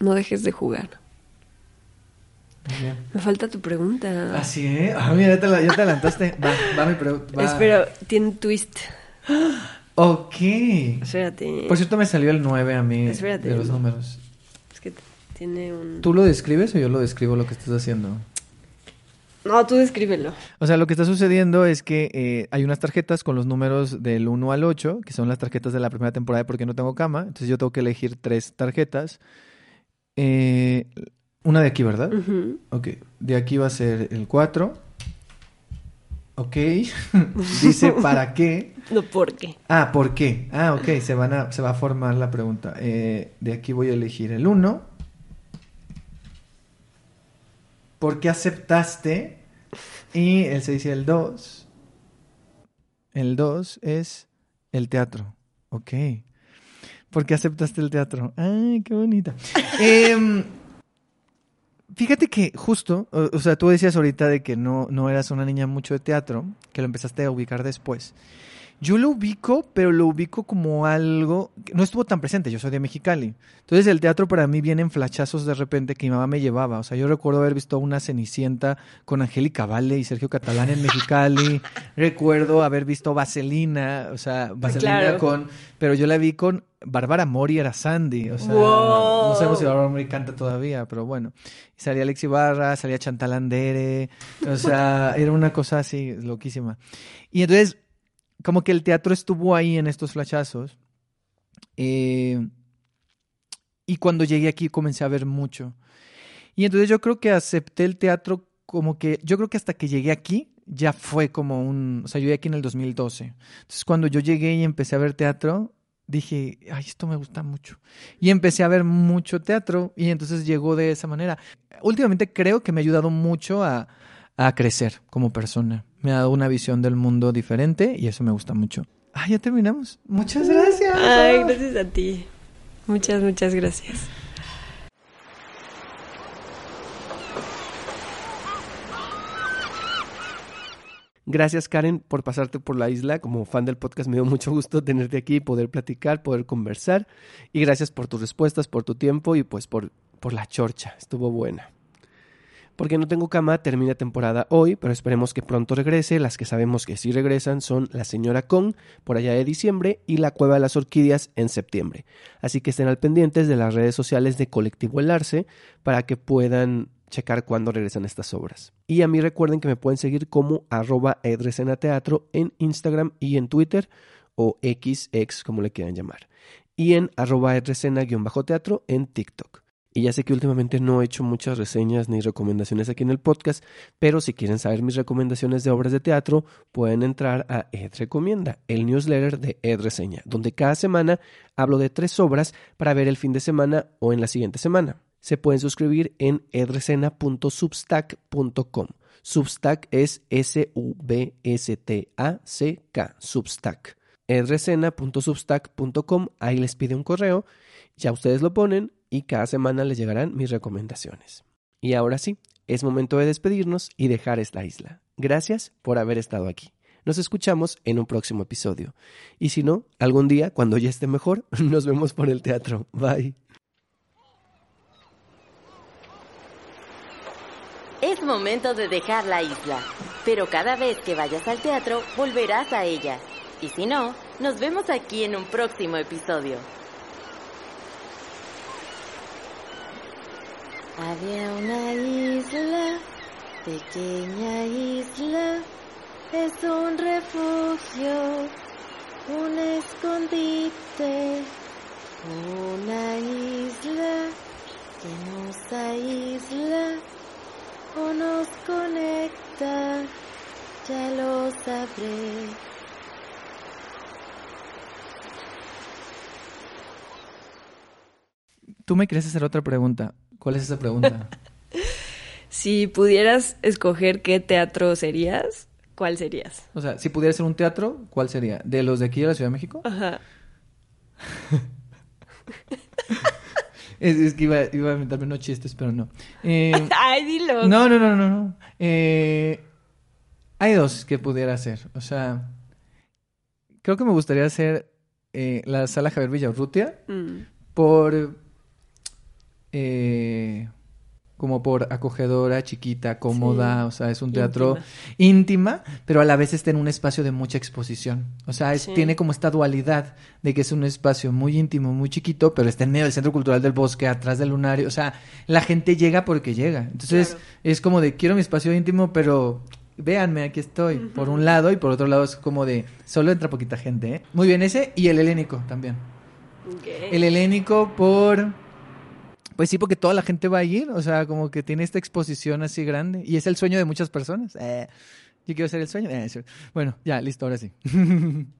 No dejes de jugar. Me falta tu pregunta. Así, ¿eh? Ah, mira, ya te, la- ya te adelantaste. Va, va mi pregunta. Espero, tiene un twist. Ok. Espérate. Por cierto, me salió el 9 a mí Espérate. de los números. Es que tiene un... ¿Tú lo describes o yo lo describo lo que estás haciendo? No, tú descríbelo. O sea, lo que está sucediendo es que eh, hay unas tarjetas con los números del 1 al 8, que son las tarjetas de la primera temporada de porque no tengo cama. Entonces yo tengo que elegir tres tarjetas. Eh, Una de aquí, ¿verdad? Ujú. Ok, de aquí va a ser el 4. Ok, dice ¿para qué? No, ¿por qué? Ah, ¿por qué? Ah, ok, se, van a, se va a formar la pregunta. Eh, de aquí voy a elegir el 1. ¿Por qué aceptaste? Y el 6 y el 2. El 2 es el teatro. Ok. ¿Por qué aceptaste el teatro? Ay, qué bonita. Em, fíjate que justo, o, sea, tú decías ahorita de que no, no eras una niña mucho de teatro, que lo empezaste a ubicar después. Yo lo ubico, pero lo ubico como algo que no estuvo tan presente. Yo soy de Mexicali. Entonces el teatro para mí viene en flachazos de repente que mi mamá me llevaba. O sea, yo recuerdo haber visto una Cenicienta con Angélica Vale y Sergio Catalán en Mexicali. recuerdo haber visto Vaselina, o sea, Vaselina Claro. con... Pero yo la vi con Bárbara Mori, era Sandy. O sea, Wow. no sabemos si Bárbara Mori canta todavía, pero bueno. Y salía Alex Ibarra, salía Chantal Andere. O sea, era una cosa así loquísima. Y entonces como que el teatro estuvo ahí en estos flashazos. eh, y cuando llegué aquí comencé a ver mucho. Y entonces yo creo que acepté el teatro como que, yo creo que hasta que llegué aquí ya fue como un, o sea, yo llegué aquí en el 2012. Entonces cuando yo llegué y empecé a ver teatro, dije, ay, esto me gusta mucho. Y empecé a ver mucho teatro y entonces llegó de esa manera. Últimamente creo que me ha ayudado mucho a, a crecer como persona. Me ha dado una visión del mundo diferente y eso me gusta mucho. Ah, ya terminamos. Muchas gracias. Ay, gracias a ti. Muchas, muchas gracias. Gracias Karen por pasarte por la isla. Como fan del podcast me dio mucho gusto tenerte aquí, poder platicar, poder conversar. Y gracias por tus respuestas, por tu tiempo y pues por, por la chorcha. Estuvo buena. Porque no tengo cama, termina temporada hoy, pero esperemos que pronto regrese. Las que sabemos que sí regresan son La Señora Kong, por allá de diciembre, y La Cueva de las Orquídeas en septiembre. Así que estén al pendientes de las redes sociales de Colectivo El Arce para que puedan checar cuándo regresan estas obras. Y a mí recuerden que me pueden seguir como arroba edresenateatro en Instagram y en Twitter, o XX como le quieran llamar. Y en arroba edresena-teatro en TikTok. Y ya sé que últimamente no he hecho muchas reseñas ni recomendaciones aquí en el podcast, pero si quieren saber mis recomendaciones de obras de teatro, pueden entrar a Ed Recomienda, el newsletter de Ed Reseña, donde cada semana hablo de tres obras para ver el fin de semana o en la siguiente semana. Se pueden suscribir en edresena.substack.com. Substack es S-U-B-S-T-A-C-K, Substack. edresena.substack.com, ahí les pide un correo, ya ustedes lo ponen y cada semana les llegarán mis recomendaciones. Y ahora sí, es momento de despedirnos y dejar esta isla. Gracias por haber estado aquí. Nos escuchamos en un próximo episodio. Y si no, algún día, cuando ya esté mejor, nos vemos por el teatro. Bye. Es momento de dejar la isla, pero cada vez que vayas al teatro volverás a ella. Y si no, nos vemos aquí en un próximo episodio. Había una isla, pequeña isla, es un refugio, un escondite, una isla que nos aísla o nos conecta, ya lo sabré. Tú me quieres hacer otra pregunta. ¿Cuál es esa pregunta? Si pudieras escoger qué teatro serías, ¿cuál serías? o sea, si pudiera ser un teatro, ¿cuál sería? ¿De los de aquí de la Ciudad de México? Ajá. Es, es que iba, iba a inventarme unos chistes, pero no. Eh, Ay, dilo. no, no, no, no, no. Eh, hay dos que pudiera hacer. O sea, creo que me gustaría hacer eh, la sala Javier Villarrutia Mm, por... eh, como por acogedora, chiquita, cómoda, Sí. o sea, es un teatro íntima, pero a la vez está en un espacio de mucha exposición. O sea, es- Sí. tiene como esta dualidad de que es un espacio muy íntimo, muy chiquito, pero está en medio del Centro Cultural del Bosque, atrás del lunario. O sea, la gente llega porque llega. Entonces, Claro. es como de, quiero mi espacio íntimo, pero véanme, aquí estoy. Por un lado, y por otro lado es como de, solo entra poquita gente, ¿eh? Muy bien, ese y el helénico también. El helénico por Pues sí, porque toda la gente va a ir, o sea, como que tiene esta exposición así grande. Y es el sueño de muchas personas. Eh, yo quiero ser el sueño. Eh, bueno, ya, listo, ahora sí.